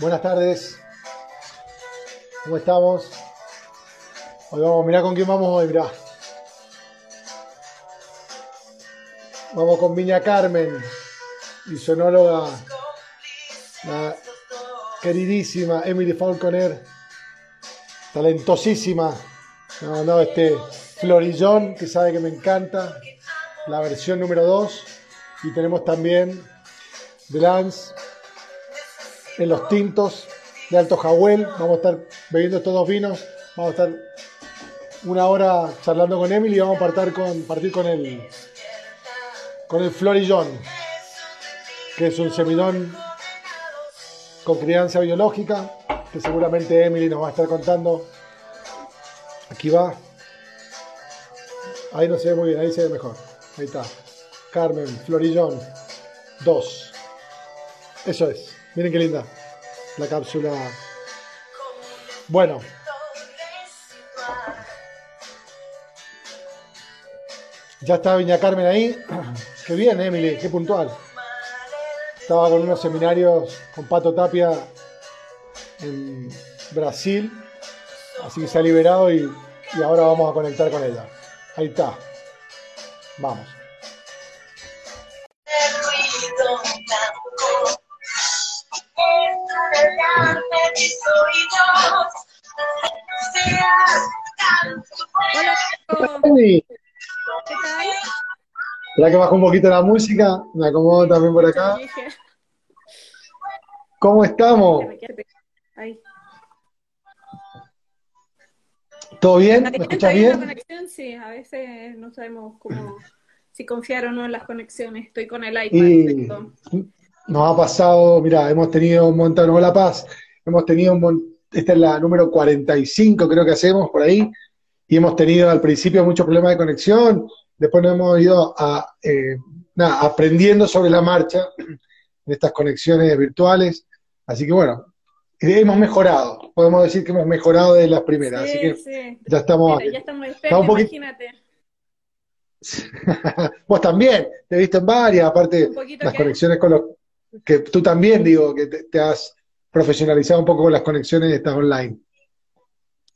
Buenas tardes. ¿Cómo estamos? Hoy vamos, mirá con quién vamos hoy, mirá. Vamos con Viña Carmen, y sonóloga, la queridísima Emily Falconer, talentosísima. Ha mandado este florillón que sabe que me encanta, la versión número 2. Y tenemos también The Lance en los tintos de Alto Jahuel. Vamos a estar bebiendo estos dos vinos. Vamos a estar una hora charlando con Emily y vamos a partir con, partir con el con el Florillón, que es un semidón con crianza biológica, que seguramente Emily nos va a estar contando. Aquí va. Ahí no se ve muy bien, ahí se ve mejor. Ahí está. Carmen, Florillón 2. Eso es. Miren qué linda la cápsula. Bueno. Ya está Viña Carmen ahí. Qué bien, Emily, qué puntual. Estaba con unos seminarios con Pato Tapia en Brasil. Así que se ha liberado y, y ahora vamos a conectar con ella. Ahí está. Vamos. Emily, ¿qué tal? Espera que bajo un poquito la música. Me acomodo también por acá. ¿Cómo estamos? ¿Todo bien? ¿La ¿Me escuchas bien? conexión? Sí, a veces no sabemos cómo, si confiar o no en las conexiones. Estoy con el iPad. Y nos ha pasado, mira, hemos tenido un montón, hola Paz, hemos tenido un montón, esta es la número 45 creo que hacemos por ahí, y hemos tenido al principio muchos problemas de conexión, después nos hemos ido a, eh, nada, aprendiendo sobre la marcha en estas conexiones virtuales, así que bueno, eh, hemos mejorado, podemos decir que hemos mejorado de las primeras, así Sí, que sí. ya estamos Mira, ya estamos expertos, poquito- imagínate. Vos también, te he visto en varias, aparte las que- conexiones con los que tú también digo que te, te has profesionalizado un poco con las conexiones estas online.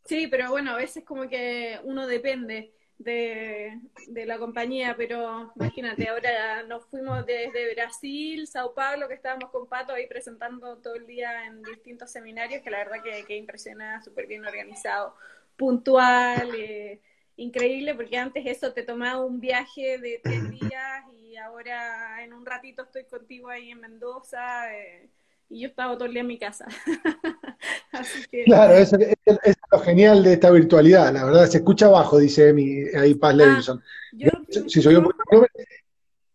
Sí, pero bueno, a veces como que uno depende de, de la compañía, pero imagínate, ahora nos fuimos desde Brasil, Sao Paulo, que estábamos con Pato ahí presentando todo el día en distintos seminarios, que la verdad que, que impresiona, súper bien organizado, puntual, eh, increíble, porque antes eso te tomaba un viaje de tres días y ahora en un ratito estoy contigo ahí en Mendoza. eh, y yo estaba todo el día en mi casa. Así que... Claro, eso, eso- eso es lo genial de esta virtualidad, la verdad, se escucha abajo, dice Emi, ahí Paz Ah, Levinson. yo, Si soy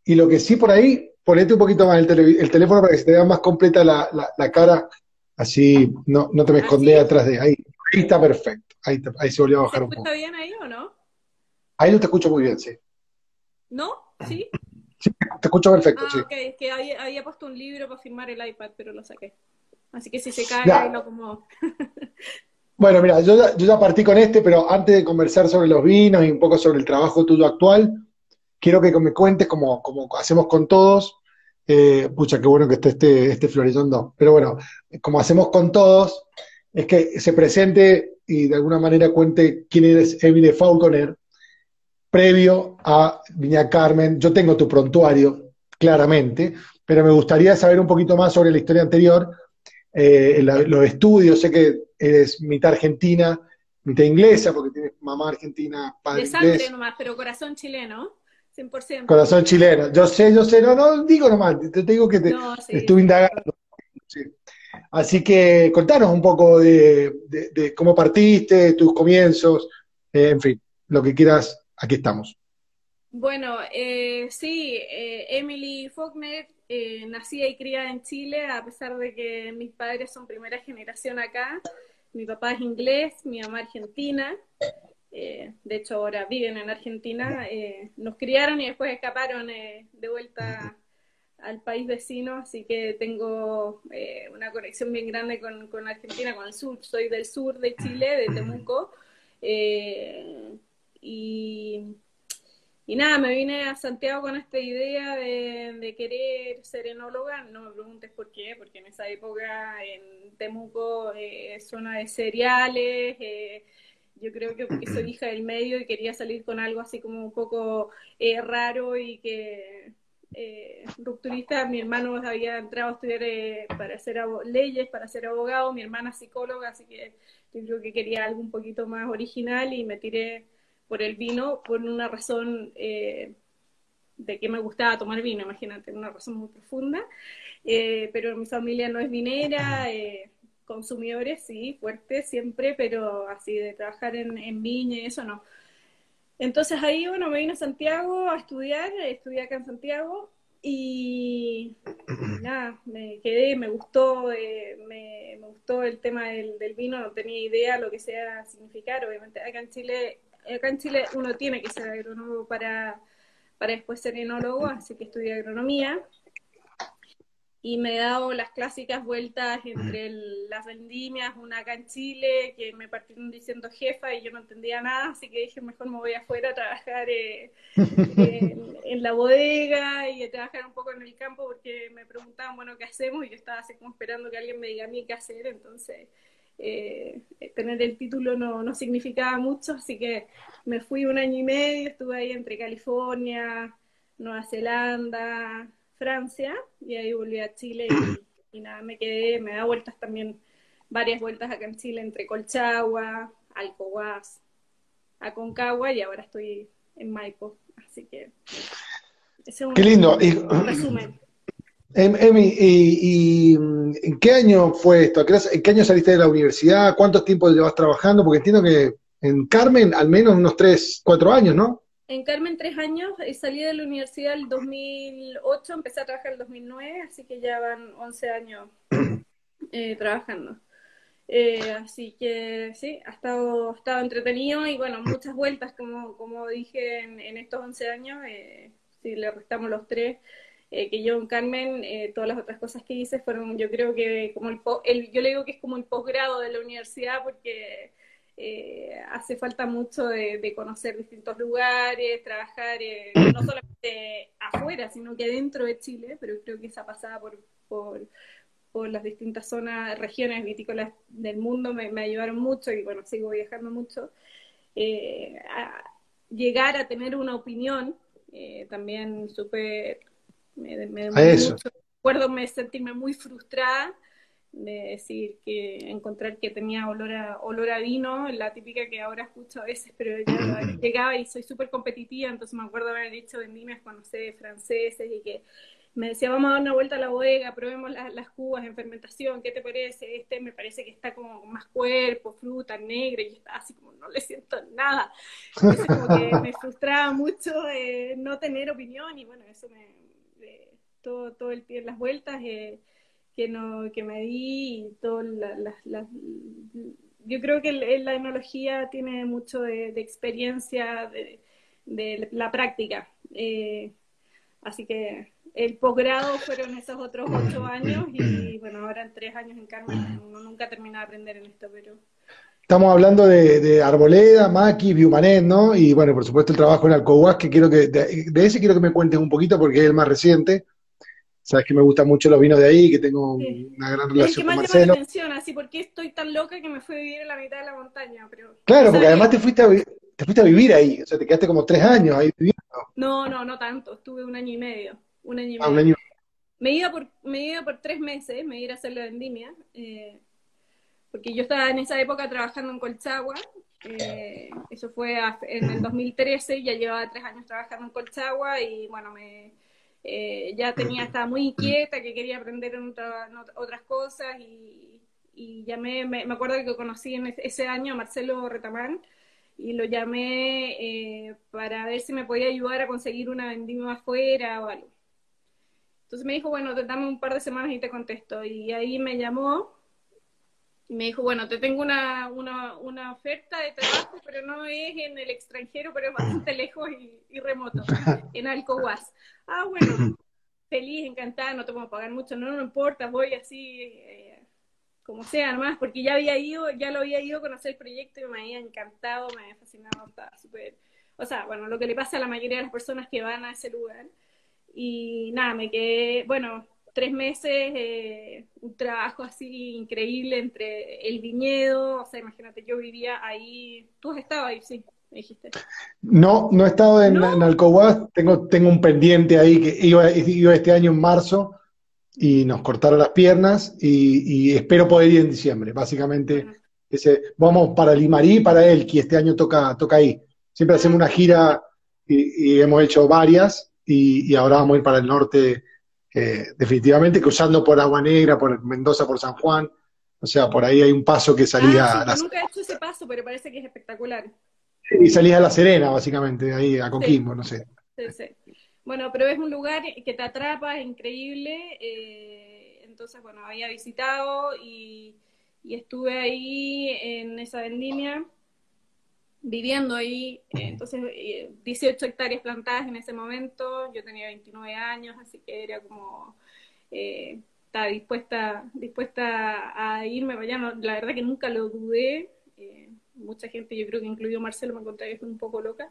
y lo que sí por ahí, ponete un poquito más el, tele- el teléfono para que se te vea más completa la, la- la cara, así no, no te me ¿Ah, escondes atrás de ahí. Ahí está perfecto, ahí, te- ahí se volvió a ¿Se bajar un poco. bien ahí o no? Ahí no te escucho muy bien, sí. ¿No? ¿Sí? Te escucho perfecto, Ah, sí. ok, es que había, había puesto un libro para firmar el iPad, pero lo saqué. Así que si se cae, ahí lo acomodo. Bueno, mira, yo ya, yo ya partí con este, pero antes de conversar sobre los vinos y un poco sobre el trabajo tuyo actual, quiero que me cuentes, como, como hacemos con todos, eh, pucha, qué bueno que esté este, este Florillón 2, pero bueno, como hacemos con todos, es que se presente y de alguna manera cuente quién eres Emily Falconer, previo a Viña Carmen. Yo tengo tu prontuario, claramente, pero me gustaría saber un poquito más sobre la historia anterior, eh, la- los estudios, sé que eres mitad argentina, mitad inglesa, porque tienes mamá argentina, padre De sangre inglés, nomás, pero corazón chileno, 100%. corazón chileno. Yo sé, yo sé, no, no digo nomás, te, te digo que te, No, sí. estuve indagando. sí. Así que contanos un poco de, de- de cómo partiste, tus comienzos, eh, en fin, lo que quieras, aquí estamos. Bueno, eh, sí, eh, Emily Faulkner, eh, nacida y criada en Chile, a pesar de que mis padres son primera generación acá. Mi papá es inglés, mi mamá argentina. eh, de hecho, ahora viven en Argentina. eh, nos criaron y después escaparon de vuelta al país vecino, así que tengo una conexión bien grande con, Argentina, con el sur. Soy del sur de Chile, de Temuco. Y y nada, me vine a Santiago con esta idea de, querer ser enóloga. No me preguntes por qué, porque en esa época en Temuco, eh, zona de cereales, eh, yo creo que porque soy hija del medio y quería salir con algo así como un poco eh, raro y que eh, rupturista. Mi hermano había entrado a estudiar para hacer leyes, para ser abogado, mi hermana psicóloga, así que yo creo que quería algo un poquito más original y me tiré por el vino por una razón eh, de que me gustaba tomar vino, imagínate, una razón muy profunda. Eh, pero mi familia no es vinera, eh, consumidores sí, fuertes siempre, pero así de trabajar en, en viña y eso no. Entonces ahí, bueno, me vine a Santiago a estudiar, estudié acá en Santiago y nada, me quedé, me gustó, me, gustó el tema del, del, vino, no tenía idea lo que sea significar, obviamente acá en Chile acá en Chile uno tiene que ser agrónomo para, para después ser enólogo, así que estudié agronomía. Y me he dado las clásicas vueltas entre las vendimias, una acá en Chile, que me partieron diciendo jefa y yo no entendía nada, así que dije, mejor me voy afuera a trabajar eh, en, la bodega y a trabajar un poco en el campo, porque me preguntaban, bueno, ¿qué hacemos? Y yo estaba así como esperando que alguien me diga a mí qué hacer, entonces eh, tener el título no, no, significaba mucho, así que me fui un año y medio, estuve ahí entre California, Nueva Zelanda, Francia, y ahí volví a Chile y, nada, me quedé, me da vueltas también, varias vueltas acá en Chile, entre Colchagua, Alcohuas, Aconcagua, y ahora estoy en Maipo, así que... Ese es un, Qué lindo. resumen. Em, Emi, y, en qué año fue esto? ¿En qué año saliste de la universidad? ¿Cuánto tiempo llevas trabajando? Porque entiendo que en Carmen al menos unos tres, cuatro años, ¿no? En Carmen tres años, eh, salí de la universidad el 2008, empecé a trabajar el 2009, así que ya van 11 años eh, trabajando. Eh, así que sí, ha estado, estado entretenido y bueno, muchas vueltas, como, como dije en, en estos 11 años, si le restamos los tres, eh, que yo en Carmen, eh, todas las otras cosas que hice fueron, yo creo que como el, yo le digo que es como el posgrado de la universidad porque eh, hace falta mucho de, conocer distintos lugares, trabajar no solamente afuera, sino que dentro de Chile, pero creo que esa pasada por, por, por las distintas zonas, regiones vitícolas del mundo me, me ayudaron mucho y bueno, sigo viajando mucho. A llegar a tener una opinión también súper me, me, recuerdo me sentirme muy frustrada de decir que encontrar que tenía olor a, olor a vino, la típica que ahora escucho a veces, pero ya llegaba y soy súper competitiva, entonces me acuerdo haber dicho vendimias con, no sé, franceses y que me decía, vamos a dar una vuelta a la bodega, probemos las cubas en fermentación, ¿qué te parece? Este me parece que está como más cuerpo, fruta, negra, y estaba así como, no le siento nada. Entonces como que me frustraba mucho no tener opinión y bueno, eso me, todo, todo el las vueltas eh, que, no, que me di y todo las... yo creo que la enología tiene mucho de, experiencia, de, la práctica. Eh, así que el posgrado fueron esos otros ocho años y bueno, ahora en tres años en Carmen uno nunca termina de aprender en esto, pero... Estamos hablando de, Arboleda, Maki, Biumanet, ¿no? Y bueno, por supuesto el trabajo en Alcohuas, que quiero que, de, de, ese quiero que me cuentes un poquito porque es el más reciente. Sabes que me gustan mucho los vinos de ahí, que tengo una gran relación es que con Marcelo. La atención, así, porque estoy tan loca que me fui a vivir en la mitad de la montaña. Pero claro, porque además te fuiste, a, te fuiste a vivir ahí, o sea, te quedaste como tres años ahí viviendo. No, no, no tanto, estuve un año y medio. Un año y ah, medio. Un año. Me iba por, me iba por tres meses, me iba a hacer la vendimia, eh, porque yo estaba en esa época trabajando en Colchagua, eh, eso fue en el 2013, ya llevaba tres años trabajando en Colchagua y bueno, me eh, ya tenía, estaba muy inquieta, que quería aprender en otras cosas y, y llamé, me, acuerdo que conocí en ese año a Marcelo Retamán y lo llamé eh, para ver si me podía ayudar a conseguir una vendimia afuera o algo. Entonces me dijo, bueno, dame un par de semanas y te contesto. Y ahí me llamó y me dijo, bueno, te tengo una, una, una, oferta de trabajo, pero no es en el extranjero, pero es bastante lejos y, remoto, en Alcohuas. Ah, bueno, feliz, encantada, no te puedo pagar mucho, no, no importa, voy así, eh, como sea, nomás, porque ya había ido, ya lo había ido a conocer el proyecto y me había encantado, me había fascinado, estaba súper o sea, bueno, lo que le pasa a la mayoría de las personas que van a ese lugar. Y nada, me quedé, bueno, tres meses, eh, un trabajo así increíble entre el viñedo, o sea, imagínate, yo vivía ahí, tú has estado ahí, sí, me dijiste. No, no he estado en, ¿No? tengo, tengo un pendiente ahí que iba, iba este año en marzo y nos cortaron las piernas y, espero poder ir en diciembre, básicamente. Ese, vamos para Limarí, para Elqui, este año toca, toca ahí. Siempre hacemos una gira y, hemos hecho varias y, ahora vamos a ir para el norte eh, definitivamente, cruzando por Agua Negra, por Mendoza, por San Juan. O sea, por ahí hay un paso que salía... Ah, nunca he hecho ese paso, pero parece que es espectacular. Y salía a La Serena, básicamente, ahí a Coquimbo, no sé. Bueno, pero es un lugar que te atrapa, es increíble. Eh, entonces, bueno, había visitado y, estuve ahí en esa vendimia viviendo ahí, eh, entonces 18 eh, hectáreas plantadas en ese momento, yo tenía 29 años, así que era como, eh, estaba dispuesta, dispuesta a irme allá, la verdad que nunca lo dudé, mucha gente, yo creo que incluido Marcelo, me encontré que es un poco loca,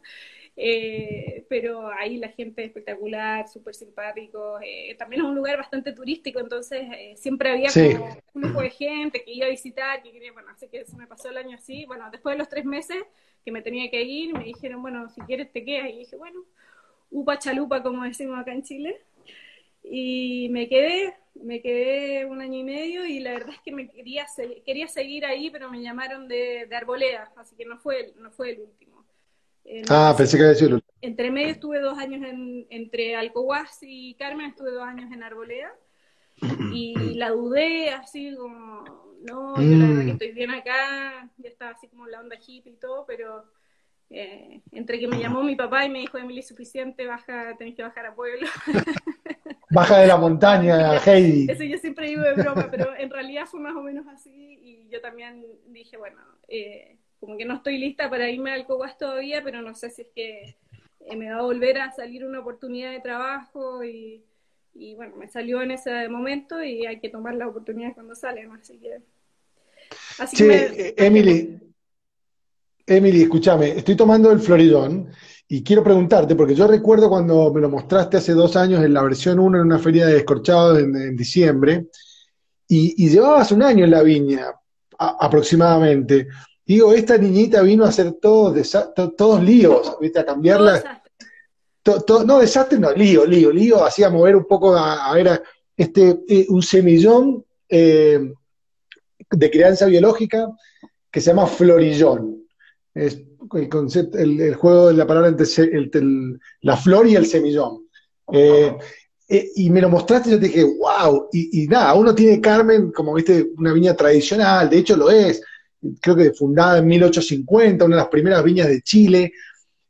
pero ahí la gente es espectacular, súper simpático, también es un lugar bastante turístico, entonces siempre había como un grupo de gente que iba a visitar, que quería, bueno, así que se me pasó el año así, bueno, después de los tres meses, que me tenía que ir, me dijeron, bueno, si quieres te quedas, y dije, bueno, upa chalupa, como decimos acá en Chile, y me quedé, me quedé un año y medio, y la verdad es que me quería, quería seguir ahí, pero me llamaron de, de Arboleda, así que no fue, no fue el último. Ah, pensé que sido Entre medio estuve dos años en, entre Alcohuas y Carmen, estuve dos años en Arboleda, y la dudé así como no, yo la verdad que mm. estoy bien acá, ya estaba así como la onda hippie y todo, pero eh, entre que me llamó mi papá y me dijo, Emily, suficiente, baja, tenés que bajar a pueblo. Baja de la montaña, Heidi. Eso yo siempre digo de broma, pero en realidad fue más o menos así y yo también dije, bueno, eh, como que no estoy lista para irme al Coguas todavía, pero no sé si es que eh, me va a volver a salir una oportunidad de trabajo y y bueno, me salió en ese momento y hay que tomar la oportunidad cuando salen, así que... Así eh, Emily, Emily, escúchame, estoy tomando el Floridón y quiero preguntarte, porque yo recuerdo cuando me lo mostraste hace dos años en la versión 1 en una feria de escorchados en, diciembre, y, llevabas un año en la viña aproximadamente. Digo, esta niñita vino a hacer todos, todos líos, ¿viste? a cambiarla no, desastre, no, lío, lío, lío, hacía mover un poco a, ver este, eh, un semillón eh, de crianza biológica que se llama florillón. Es el, concepto, el, juego de la palabra entre la flor y el semillón. Eh, y me lo mostraste y yo te dije, wow, y, y, nada, uno tiene Carmen como, viste, una viña tradicional, de hecho lo es, creo que fundada en 1850, una de las primeras viñas de Chile,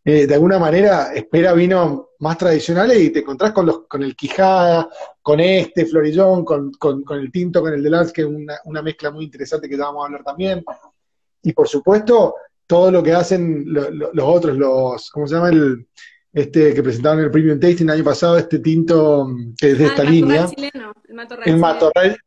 eh, de alguna manera espera vinos más tradicionales y te encontrás con, los, con el Quijada, con este Florillón, con, el Tinto, con el de Lance, que es una, mezcla muy interesante que ya vamos a hablar también. Y por supuesto, todo lo que hacen los otros, los, ¿cómo se llama? El, este que presentaron el Premium Tasting el año pasado, este tinto que es de ah, esta línea. Chileno, el matorral, el matorral,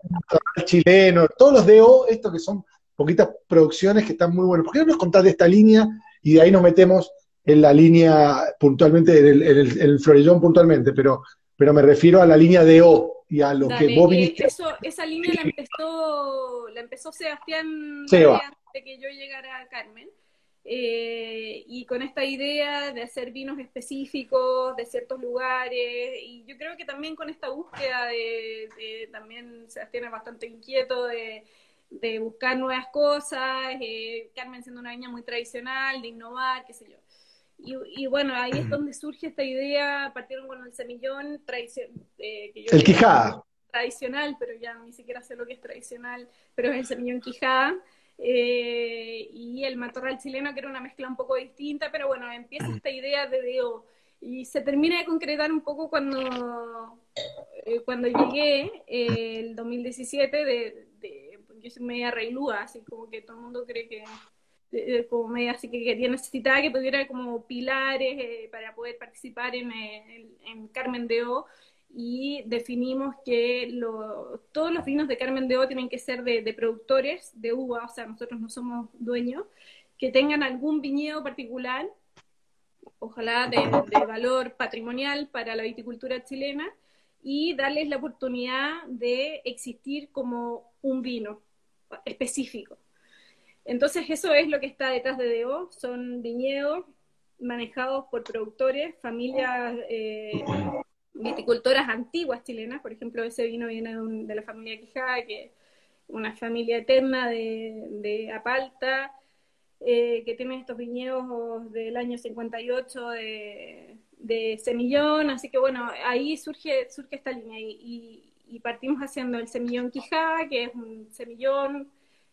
chileno, todos los DO, estos que son poquitas producciones que están muy buenos. ¿Por qué no nos contás de esta línea y de ahí nos metemos en la línea puntualmente, en el, Florillón puntualmente, pero, pero me refiero a la línea de O y a lo que vos viniste. esa línea la empezó, la empezó Sebastián antes de que yo llegara a Carmen. Eh, y con esta idea de hacer vinos específicos de ciertos lugares, y yo creo que también con esta búsqueda de, también Sebastián es bastante inquieto de, de buscar nuevas cosas, eh, Carmen siendo una viña muy tradicional, de innovar, qué sé yo. Y, bueno, ahí es donde surge esta idea, partieron con el semillón tradicional. Eh, el Quijada. Tradicional, pero ya ni siquiera sé lo que es tradicional, pero es el semillón Quijada. Eh, y el matorral chileno, que era una mezcla un poco distinta, pero bueno, empieza esta idea de DO. Y se termina de concretar un poco cuando, eh, cuando llegué el 2017, de, de, yo soy media reilúa, así como que todo el mundo cree que como media así que quería necesitaba que tuviera como pilares eh, para poder participar en, en, Carmen de O. Y definimos que todos los vinos de Carmen de O tienen que ser de, productores de uva, o sea, nosotros no somos dueños, que tengan algún viñedo particular ojalá de, valor patrimonial para la viticultura chilena y darles la oportunidad de existir como un vino específico. Entonces eso es lo que está detrás de DO, son viñedos manejados por productores, familias eh, viticultoras antiguas chilenas, por ejemplo, ese vino viene de, la familia Quijada, que es una familia eterna de, Apalta, eh, que tiene estos viñedos del año 58 de, de semillón, así que bueno, ahí surge, surge esta línea. Y, partimos haciendo el semillón Quijada, que es un semillón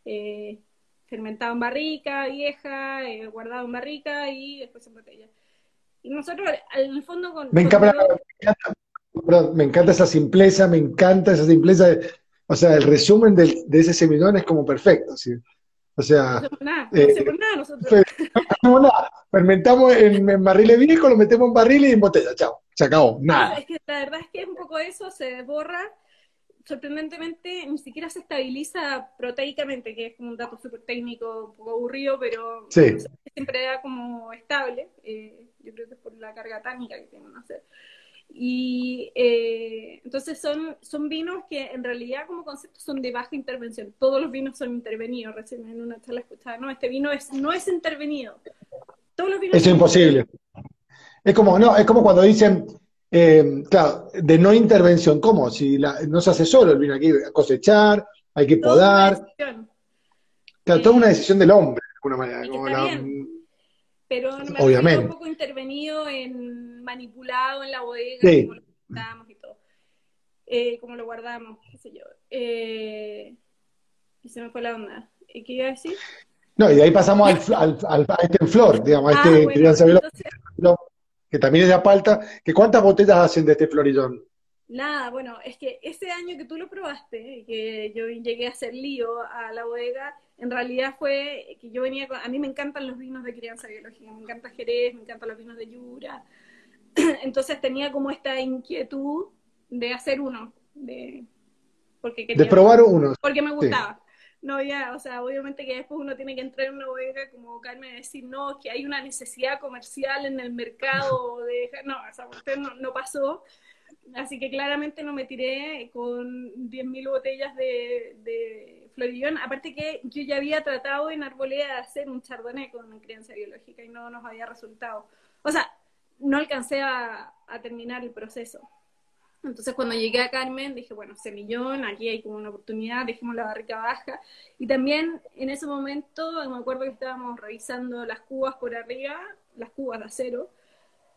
eh, fermentado en barrica vieja, eh, guardado en barrica y después en botella. Y nosotros, en el fondo, con. Me, encanta, me, encanta, esa simpleza, me encanta esa simpleza. o sea, el resumen de ese semillón es como perfecto. O sea. No nada, no hacemos nada nosotros. No hacemos nada. Fermentamos en, barriles viejos, lo metemos en barriles y en botella, chao. Se acabó, nada. Es que la verdad es que es un poco eso, se borra sorprendentemente ni siquiera se estabiliza proteicamente, que es como un dato súper técnico, un poco aburrido, pero siempre da como estable. Eh, yo creo que es por la carga tánica que tienen, no sé. Y eh, entonces son, son vinos que en realidad como concepto son de baja intervención. Todos los vinos son intervenidos. Recién en una charla escuchada, no, este vino es, no es intervenido. Todos los vinos es imposible. Es como, no, es como cuando dicen, eh, claro, de no intervención, ¿cómo? Si no se hace solo el vino, hay que cosechar, hay que podar. Claro, toda una decisión del hombre, de alguna manera. pero obviamente. un poco intervenido en manipulado en la bodega, como lo guardamos y todo. Eh, como lo guardamos, qué sé yo. Eh, y se me fue la onda. ¿Qué iba a decir? No, y de ahí pasamos al, al, a este flor, digamos, a ah, este bueno, que también es de Apalta, que ¿cuántas botellas hacen de este florillón? Nada, bueno, es que ese año que tú lo probaste, que yo llegué a hacer lío a la bodega, en realidad fue que yo venía a mí me encantan los vinos de crianza biológica, me encanta Jerez, me encantan los vinos de Yura, entonces tenía como esta inquietud de hacer uno, de, porque quería, de probar uno. Porque me gustaba no ya, o sea, obviamente que después uno tiene que entrar en una bodega como Carmen y decir, no, que hay una necesidad comercial en el mercado de no, o sea, usted no, no pasó, así que claramente no me tiré con 10.000 botellas de, de florillón, aparte que yo ya había tratado en Arboleda de hacer un chardonnay con crianza biológica y no nos había resultado, o sea, no alcancé a terminar el proceso. Entonces cuando llegué a Carmen dije, bueno, semillón, aquí hay como una oportunidad, dejemos la barrica baja. Y también en ese momento me acuerdo que estábamos revisando las cubas por arriba, las cubas de acero,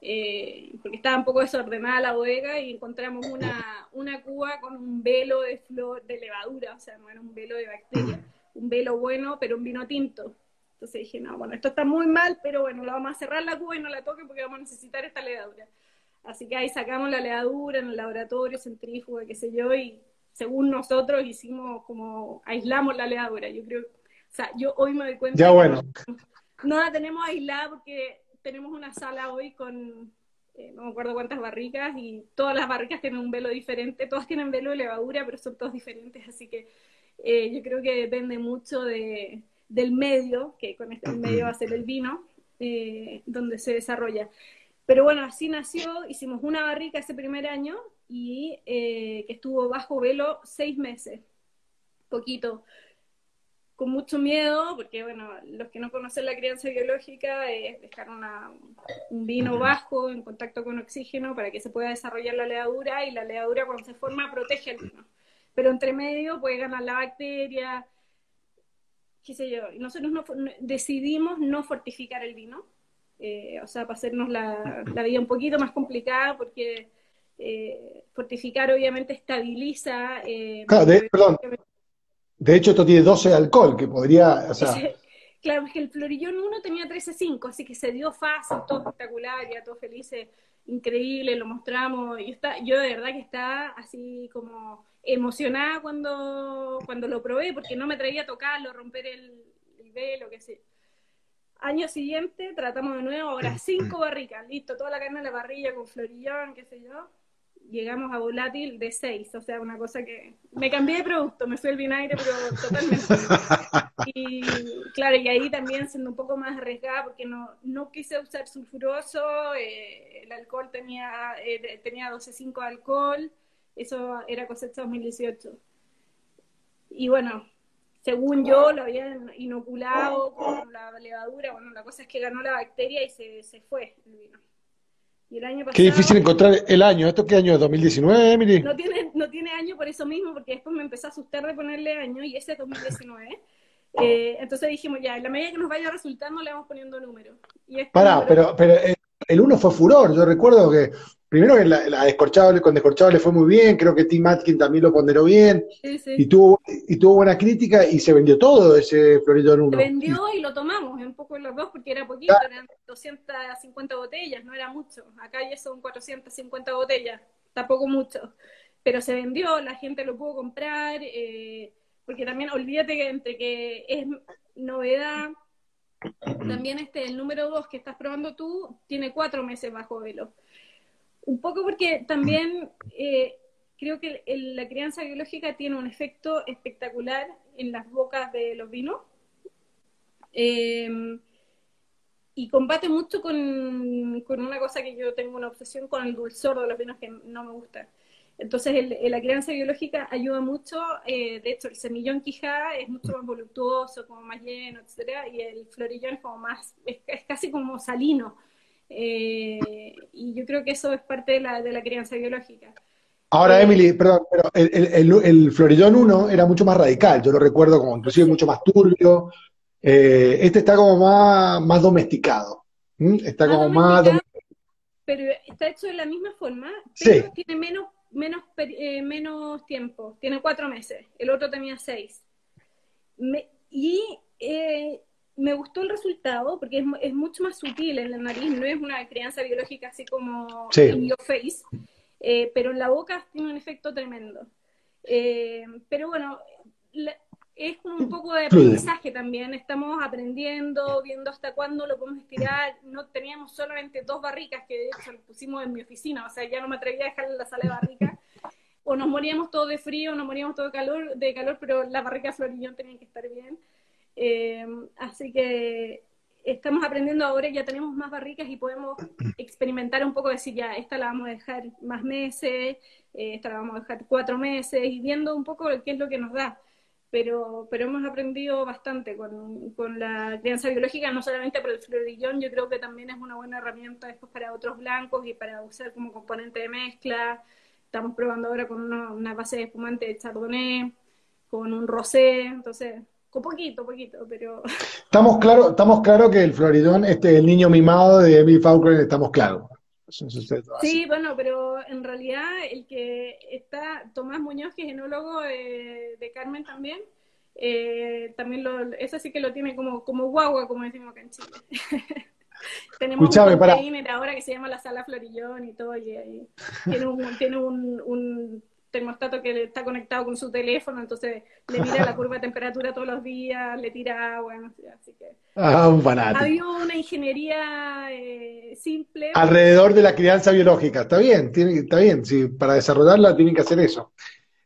eh, porque estaba un poco desordenada la bodega y encontramos una, una cuba con un velo de flor, de levadura, o sea, no era un velo de bacteria, un velo bueno, pero un vino tinto. Entonces dije, no, bueno, esto está muy mal, pero bueno, la vamos a cerrar la cuba y no la toque porque vamos a necesitar esta levadura. Así que ahí sacamos la levadura en el laboratorio, centrífuga, qué sé yo, y según nosotros hicimos como aislamos la levadura. Yo creo, o sea, yo hoy me doy cuenta. Ya bueno. no la tenemos aislada porque tenemos una sala hoy con eh, no me acuerdo cuántas barricas y todas las barricas tienen un velo diferente, todas tienen velo de levadura, pero son todas diferentes, así que eh, yo creo que depende mucho de, del medio, que con este medio va a ser el vino, eh, donde se desarrolla. Pero bueno, así nació, hicimos una barrica ese primer año y eh, que estuvo bajo velo seis meses, poquito, con mucho miedo, porque bueno, los que no conocen la crianza biológica es dejar un vino bajo en contacto con oxígeno para que se pueda desarrollar la levadura y la levadura cuando se forma protege el vino. Pero entre medio puede ganar la bacteria, qué sé yo. Y nosotros decidimos no fortificar el vino, eh, o sea, para hacernos la, vida un poquito más complicada, porque eh, fortificar obviamente estabiliza. Eh, claro, de, perdón. De hecho, esto tiene 12 de alcohol, que podría. O sea... claro, es que el Florillón 1 tenía 13.5, así que se dio fácil, todo espectacular, ya todo feliz, increíble, lo mostramos. Y está, yo de verdad que está así como emocionada cuando, cuando lo probé, porque no me traía a tocarlo, romper el, el velo, que sé. Año siguiente tratamos de nuevo, ahora cinco barricas, listo, toda la carne en la parrilla con florillón, qué sé yo. llegamos a volátil de 6, o sea, una cosa que me cambié de producto, me fui el vinagre, pero totalmente. Y claro, y ahí también siendo un poco más arriesgada porque no, no quise usar sulfuroso, eh, el alcohol tenía, eh, tenía 12.5 de alcohol, eso era cosecha 2018. Y bueno, según yo lo habían inoculado con la levadura, bueno, la cosa es que ganó la bacteria y se, se fue el vino. Y el año pasado, Qué difícil encontrar el año. ¿Esto qué año es? ¿2019, Emily? No tiene, no tiene año por eso mismo, porque después me empezó a asustar de ponerle año y ese es 2019. Eh, entonces dijimos, ya, en la medida que nos vaya resultando le vamos poniendo número. Y este Pará, número- pero, pero eh, el uno fue furor. Yo recuerdo que primero que la, la Descorchable, con Descorchable le fue muy bien. Creo que Tim Atkin también lo ponderó bien. Sí, sí. Y tuvo, y tuvo buena crítica y se vendió todo ese Florido en Se uno. vendió y lo tomamos un poco los dos porque era poquito, eran 250 botellas, no era mucho. Acá ya son 450 botellas, tampoco mucho. Pero se vendió, la gente lo pudo comprar, eh, porque también olvídate que entre que es novedad, también este, el número 2 que estás probando tú tiene cuatro meses bajo velo. Un poco porque también eh, creo que la crianza biológica tiene un efecto espectacular en las bocas de los vinos. Eh, y combate mucho con, con una cosa que yo tengo una obsesión con el dulzor de los vinos que no me gusta. Entonces, el- el- la crianza biológica ayuda mucho. eh, de hecho, el semillón quijada es mucho más voluptuoso, como más lleno, etcétera, y el florillón es como más, es, es casi como salino. Eh, y yo creo que eso es parte de la, de la crianza biológica. Ahora, Eh, Emily, perdón, pero el, el, el, Florillón 1 era mucho más radical. Yo lo recuerdo como inclusive mucho más turbio. Eh, este está como más, más domesticado. Está más como más... domesticado, pero está hecho de la misma forma, Sí. tiene menos, menos, eh, menos tiempo, tiene cuatro meses, el otro tenía seis. Me- y eh, me gustó el resultado porque es, es mucho más sutil en la nariz, no es una crianza biológica así como Sí. in your face, eh, pero en la boca tiene un efecto tremendo. Eh, pero bueno, la- es como un poco de aprendizaje también, estamos aprendiendo, viendo hasta cuándo lo podemos estirar, no teníamos solamente dos barricas que de hecho las pusimos en mi oficina, o sea, ya no me atrevía a dejar en la sala de barrica, o nos moríamos todos de frío, nos moríamos todos de calor, de calor pero las barricas Florillón tenían que estar bien. Eh, así que estamos aprendiendo ahora, ya tenemos más barricas y podemos experimentar un poco, decir ya, esta la vamos a dejar más meses, eh, esta la vamos a dejar cuatro meses, y viendo un poco qué es lo que nos da. Pero, pero hemos aprendido bastante con, con la crianza biológica, no solamente por el florillón, yo creo que también es una buena herramienta después para otros blancos y para usar como componente de mezcla. Estamos probando ahora con una, una base de espumante de chardonnay, con un rosé, entonces, con poquito, poquito, pero Estamos claro, estamos claro que el Floridón, este, el niño mimado de Emily Faulkner, estamos claros. Eso- eso- eso- eso- Sí, bueno, pero en realidad el que está, Tomás Muñoz, que es enólogo de, de Carmen también, eh, también lo, ese sí que lo tiene como, como guagua, como decimos acá en Chile. Tenemos Escuchame, un container ahora que se llama la sala Florillón y todo, y ahí tiene un, tiene un, un termostato que está conectado con su teléfono, entonces le mira la curva de temperatura todos los días, le tira agua, no sé, así que Ah, un fanático. había una ingeniería eh, simple. Alrededor de la crianza biológica. Está bien, tiene, está bien. Sí, para desarrollarla tienen que hacer eso.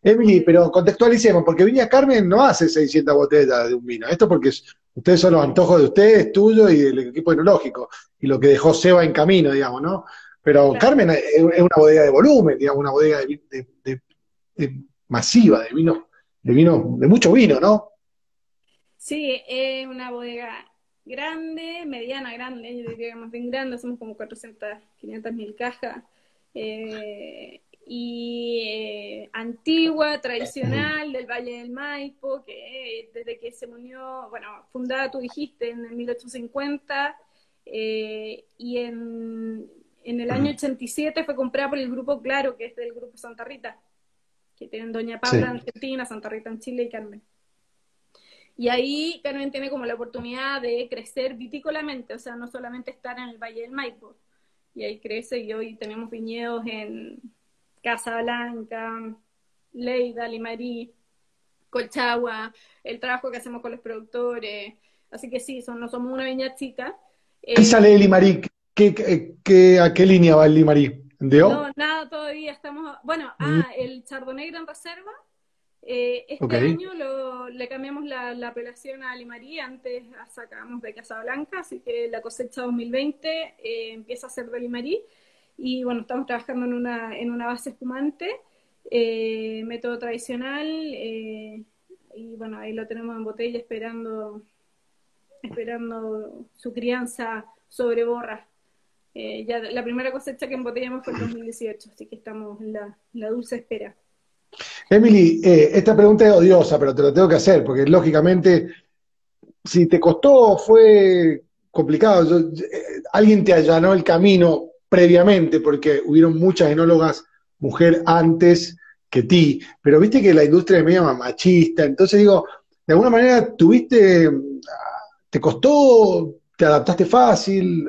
Emily, pero contextualicemos, porque Viña Carmen no hace 600 botellas de un vino. Esto porque es- ustedes son los antojos de ustedes, tuyo y del equipo enológico, y lo que dejó Seba en camino, digamos, ¿no? Pero Claro. Carmen es una bodega de volumen, digamos, una bodega de, vi- de- de- de masiva, de vino, de vino, de mucho vino, ¿no? Sí, es una bodega grande, mediana, grande, yo diría que más bien grande, somos como 400, 500 mil cajas. eh, y eh, antigua, tradicional, del Valle del Maipo, que eh, desde que se unió, bueno, fundada, tú dijiste, en el 1850, eh, y en, en el año 87 fue comprada por el Grupo Claro, que es del Grupo Santa Rita, que tienen Doña Paula Sí. en Argentina, Santa Rita en Chile y Carmen. Y ahí Carmen tiene como la oportunidad de crecer vitícolamente, o sea, no solamente estar en el Valle del Maipo. Y ahí crece y hoy tenemos viñedos en Casablanca, Leida, Limarí, Colchagua, el trabajo que hacemos con los productores. Así que sí, son, no somos una viña chica. ¿Qué Eh, sale de Limarí? ¿Qué, qué- qué- a qué línea va el Limarí? No, nada todavía. Estamos. Bueno, mm. ah, el chardonnay en reserva. Eh, este año lo, le cambiamos la, apelación a Limarí, antes sacamos de Casablanca, así que la cosecha 2020 eh, empieza a ser de Limarí. Y bueno, estamos trabajando en una, en una base espumante, eh, método tradicional, y bueno, ahí lo tenemos en botella esperando, esperando su crianza sobre borra. Eh, ya la primera cosecha que embotellamos fue en 2018, así que estamos en la, dulce espera. Emily, eh, esta pregunta es odiosa, pero te lo tengo que hacer, porque lógicamente, si te costó, fue complicado. Eh, alguien te allanó el camino previamente, porque hubieron muchas enólogas mujer antes que ti, pero viste que la industria es medio machista, entonces digo, de alguna manera tuviste, te costó, te adaptaste fácil,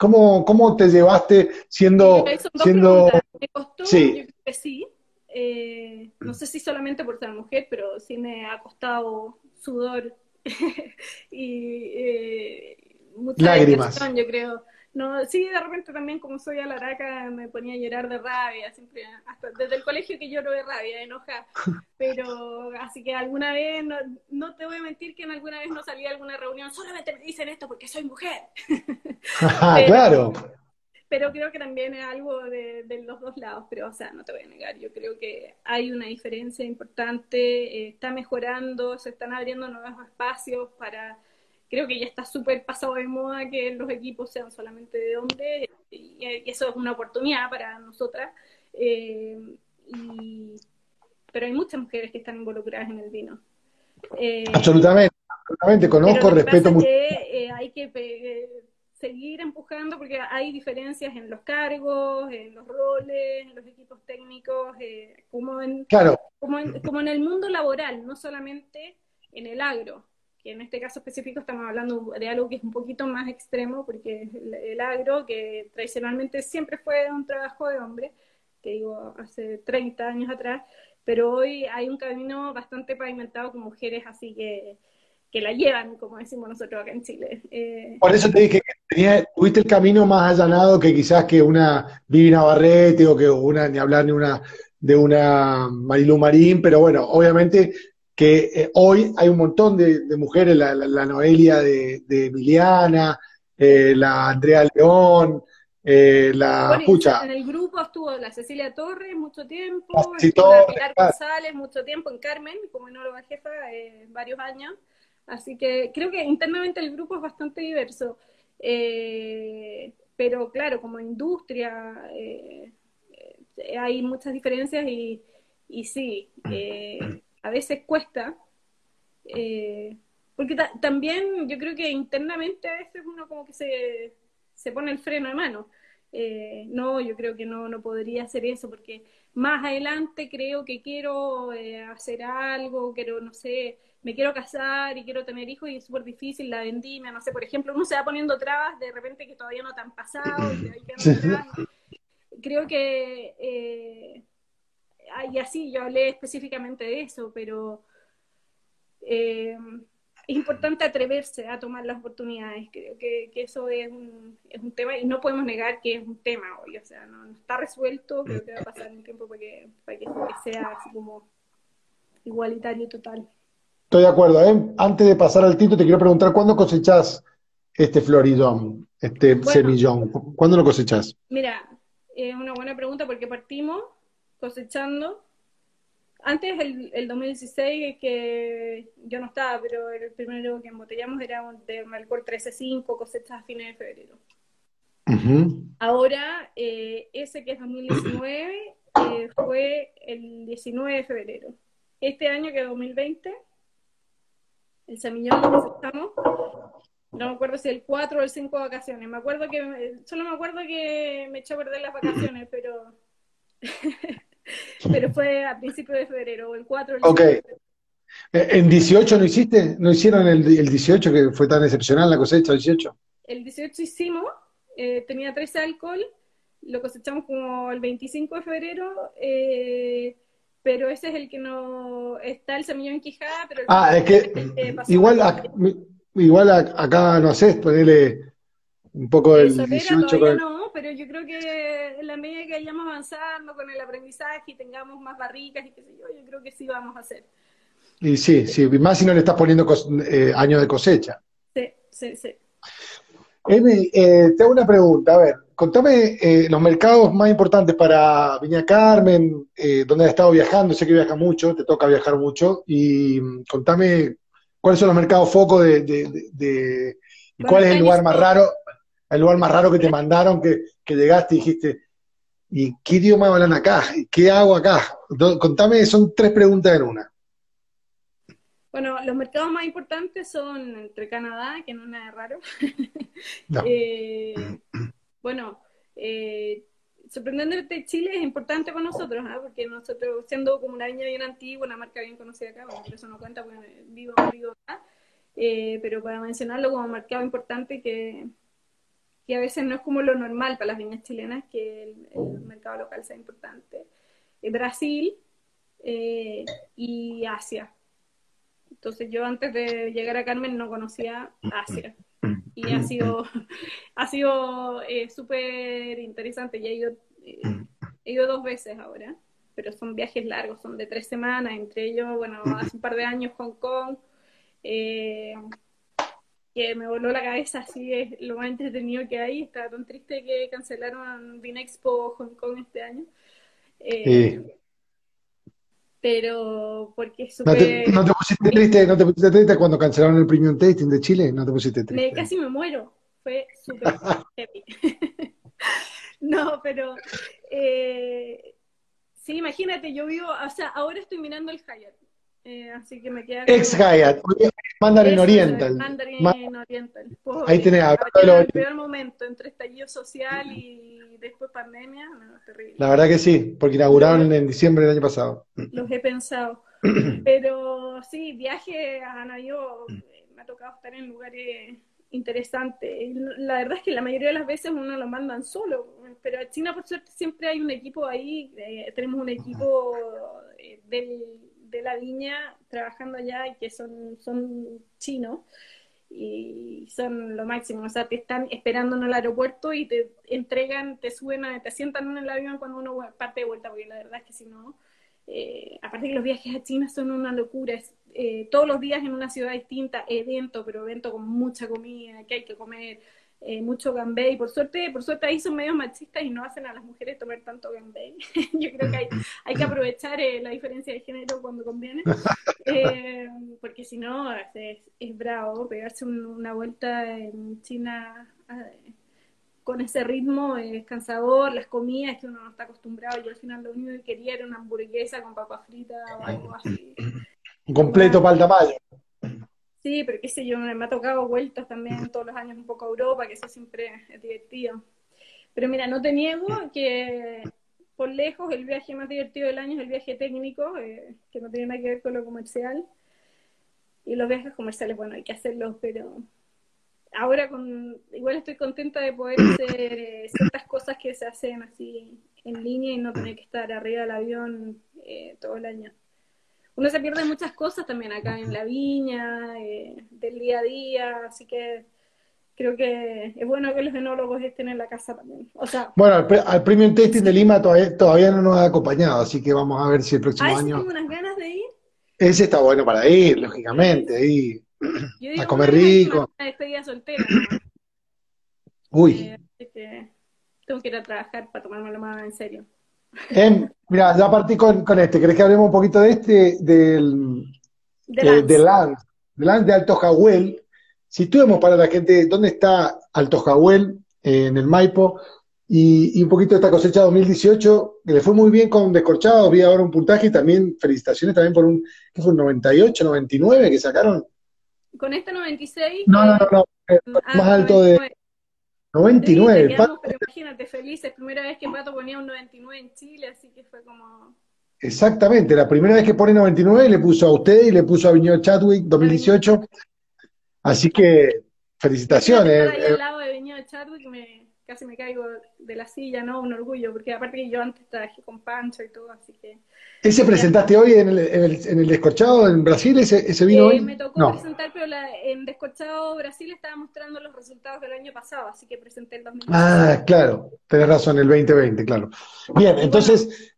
¿Cómo, cómo te llevaste siendo... siendo... Me costó, sí. yo creo que sí. Eh, no sé si solamente por ser mujer, pero sí me ha costado sudor y eh, mucha lágrimas. yo creo. No, sí, de repente también como soy alaraca me ponía a llorar de rabia, siempre, hasta desde el colegio que lloro de rabia, de enoja, pero así que alguna vez, no, no, te voy a mentir que en alguna vez no salí a alguna reunión, solamente me dicen esto porque soy mujer. claro. Pero creo que también es algo de, de, los dos lados, pero o sea, no te voy a negar, yo creo que hay una diferencia importante, eh, está mejorando, se están abriendo nuevos espacios para creo que ya está súper pasado de moda que los equipos sean solamente de hombres y, eso es una oportunidad para nosotras. Eh, pero hay muchas mujeres que están involucradas en el vino. Eh, absolutamente, absolutamente, conozco, respeto mucho. Eh, hay que seguir empujando porque hay diferencias en los cargos, en los roles, en los equipos técnicos, como, en, claro. como, en, como en el mundo laboral, no solamente en el agro que en este caso específico estamos hablando de algo que es un poquito más extremo, porque el, el agro, que tradicionalmente siempre fue un trabajo de hombre, que digo, hace 30 años atrás, pero hoy hay un camino bastante pavimentado con mujeres así que, que la llevan, como decimos nosotros acá en Chile. Eh, Por eso te dije que tuviste el camino más allanado que quizás que una Divina Barrete o que una, ni hablar ni una de una Marilu Marín, pero bueno, obviamente que eh, hoy hay un montón de, mujeres, la, Noelia de, Emiliana, eh, la Andrea León, eh, la pucha. En el grupo estuvo la Cecilia Torres mucho tiempo, la Pilar González mucho tiempo en Carmen, como enóloga jefa, varios años. Así que creo que internamente el grupo es bastante diverso. pero claro, como industria hay muchas diferencias y, y sí a veces cuesta, eh, porque también yo creo que internamente a veces uno como que se, se pone el freno de mano. Eh, no, yo creo que no, no podría hacer eso porque más adelante creo que quiero eh, hacer algo, quiero, no sé, me quiero casar y quiero tener hijos y es súper difícil la vendimia, no sé, por ejemplo, uno se va poniendo trabas de repente que todavía no te han pasado. Creo que y así yo hablé específicamente de eso, pero eh, es importante atreverse a tomar las oportunidades. Creo que, eso es un, es un, tema y no podemos negar que es un tema hoy. O sea, no, está resuelto, creo que va a pasar un tiempo para que, para que sea así como igualitario total. Estoy de acuerdo. ¿eh? Antes de pasar al título, te quiero preguntar, ¿cuándo cosechás este floridón, este semillón? ¿Cuándo lo cosechás? Mira, es una buena pregunta porque partimos cosechando. Antes, el, el 2016, que yo no estaba, pero el primero que embotellamos era de Malcor 13.5, cosechas a fines de febrero. Ahora, eh, ese que es 2019, eh, fue el 19 de febrero. Este año, que es 2020, el semillón lo cosechamos, no me acuerdo si el 4 o el 5 de vacaciones. Me acuerdo que, solo me acuerdo que me echó a perder las vacaciones, pero pero fue a principios de febrero, el 4. El ok. Eh, ¿En 18 no hiciste? ¿No hicieron el, el 18 que fue tan excepcional la cosecha, 18? El 18 hicimos, eh, tenía 13 alcohol, lo cosechamos como el 25 de febrero, eh, pero ese es el que no está el semillón Quijada, pero Ah, es que igual, igual acá no sé, ponerle un poco del 18 con... no, pero yo creo que en la medida que vayamos avanzando con el aprendizaje y tengamos más barricas y qué sé yo, yo creo que sí vamos a hacer. Y sí, sí, más si no le estás poniendo eh, años de cosecha. Sí, sí, sí. Amy, eh, te hago una pregunta. A ver, contame eh, los mercados más importantes para Viña Carmen, eh, donde has estado viajando. Sé que viajas mucho, te toca viajar mucho. Y mm, contame cuáles son los mercados foco de, de, y cuál es el lugar más raro, el lugar más raro que te mandaron, que, que llegaste y dijiste, ¿y qué idioma hablan acá? ¿Qué hago acá? Contame, son tres preguntas en una. Bueno, los mercados más importantes son entre Canadá, que no es nada raro. eh, bueno, eh, sorprendentemente Chile es importante para nosotros, ¿ah? porque nosotros, siendo como una viña bien antigua, una marca bien conocida acá, bueno, por eso no cuenta porque vivo, vivo acá, eh, pero para mencionarlo como mercado importante que, que a veces no es como lo normal para las viñas chilenas, que el, mercado local sea importante. Eh, Brasil eh, y Asia entonces yo antes de llegar a Carmen no conocía Asia. Y ha sido, ha sido eh, súper interesante. Ya he ido, eh, he ido dos veces ahora, pero son viajes largos, son de tres semanas, entre ellos, bueno, hace un par de años Hong Kong, eh, que me voló la cabeza, así es lo más entretenido que hay. Estaba tan triste que cancelaron Vinexpo Hong Kong este año. Eh, pero porque es súper... ¿No, te, pusiste triste, ¿No te pusiste triste cuando cancelaron el Premium Tasting de Chile? ¿No te pusiste triste? Me, casi me muero, fue súper heavy. no, pero... Eh, sí, imagínate, yo vivo, o sea, ahora estoy mirando el Hyatt, eh, así que me queda... Ex Hyatt, Mandarin Oriental. Mandarin Oriental. Ahí tenés, el peor momento entre estallido social y después pandemia, no, es terrible. La verdad que sí, porque inauguraron en diciembre del año pasado. Los he pensado. Pero sí, viaje a Anayo, eh, me ha tocado estar en lugares interesantes. La verdad es que la mayoría de las veces uno lo mandan solo, pero a China por suerte siempre hay un equipo ahí, eh, tenemos un equipo eh, de la viña trabajando allá y que son, son chinos y son lo máximo, o sea, te están esperando en el aeropuerto y te entregan, te suben, te sientan en el avión cuando uno parte de vuelta, porque la verdad es que si no, eh, aparte que los viajes a China son una locura, eh, todos los días en una ciudad distinta, evento, pero evento con mucha comida, que hay que comer, eh, mucho gambé, y por suerte, por suerte ahí son medios machistas y no hacen a las mujeres tomar tanto gambé. Yo creo que hay, hay que aprovechar eh, la diferencia de género cuando conviene, eh, porque si no es, es, bravo pegarse una vuelta en China con ese ritmo es cansador, las comidas que uno no está acostumbrado, yo al final lo único que quería era una hamburguesa con papa frita o algo así. Un completo. Sí, pero qué sé yo, me ha tocado vueltas también todos los años un poco a Europa, que eso siempre es divertido. Pero mira, no te niego que por lejos el viaje más divertido del año es el viaje técnico, eh, que no tiene nada que ver con lo comercial. Y los viajes comerciales, bueno, hay que hacerlos, pero ahora con igual estoy contenta de poder hacer eh, ciertas cosas que se hacen así en línea y no tener que estar arriba del avión eh, todo el año uno se pierde muchas cosas también acá en la viña, eh, del día a día, así que creo que es bueno que los enólogos estén en la casa también. O sea, bueno, al, Premium Tasting de Lima todavía, todavía, no nos ha acompañado, así que vamos a ver si el próximo año... tengo unas ganas de ir? Ese está bueno para ir, lógicamente, ahí a comer rico. Una despedida soltera. Uy. Eh, tengo que ir a trabajar para tomármelo más en serio. Em, mira, ya partí con, este. ¿Querés que hablemos un poquito de este? Del, de, de Lance. De de Alto Jahuel. Situemos para la gente dónde está Alto Jahuel, eh, en el Maipo, y, un poquito de esta cosecha 2018, que le fue muy bien con Descorchado, vi ahora un puntaje y también felicitaciones también por un, ¿qué fue? Un 98, 99 que sacaron. Con este 96. No, no, no, eh, ah, más alto de... 99. pero imagínate, felices, primera vez que Pato ponía un 99 en Chile, así que fue como... Exactamente, la primera vez que pone 99 le puso a usted y le puso a Viño Chadwick 2018. Así que, felicitaciones. Ahí al lado de Chadwick me casi me caigo de la silla, ¿no? Un orgullo, porque aparte que yo antes trabajé con Pancho y todo, así que... ¿Ese presentaste hoy en el, en el, en el Descorchado en Brasil? ¿Ese, ese vino eh, hoy? Me tocó presentar, pero la, en Descorchado Brasil estaba mostrando los resultados del año pasado, así que presenté el 2020. Ah, claro, tenés razón, el 2020, claro. Bien, entonces...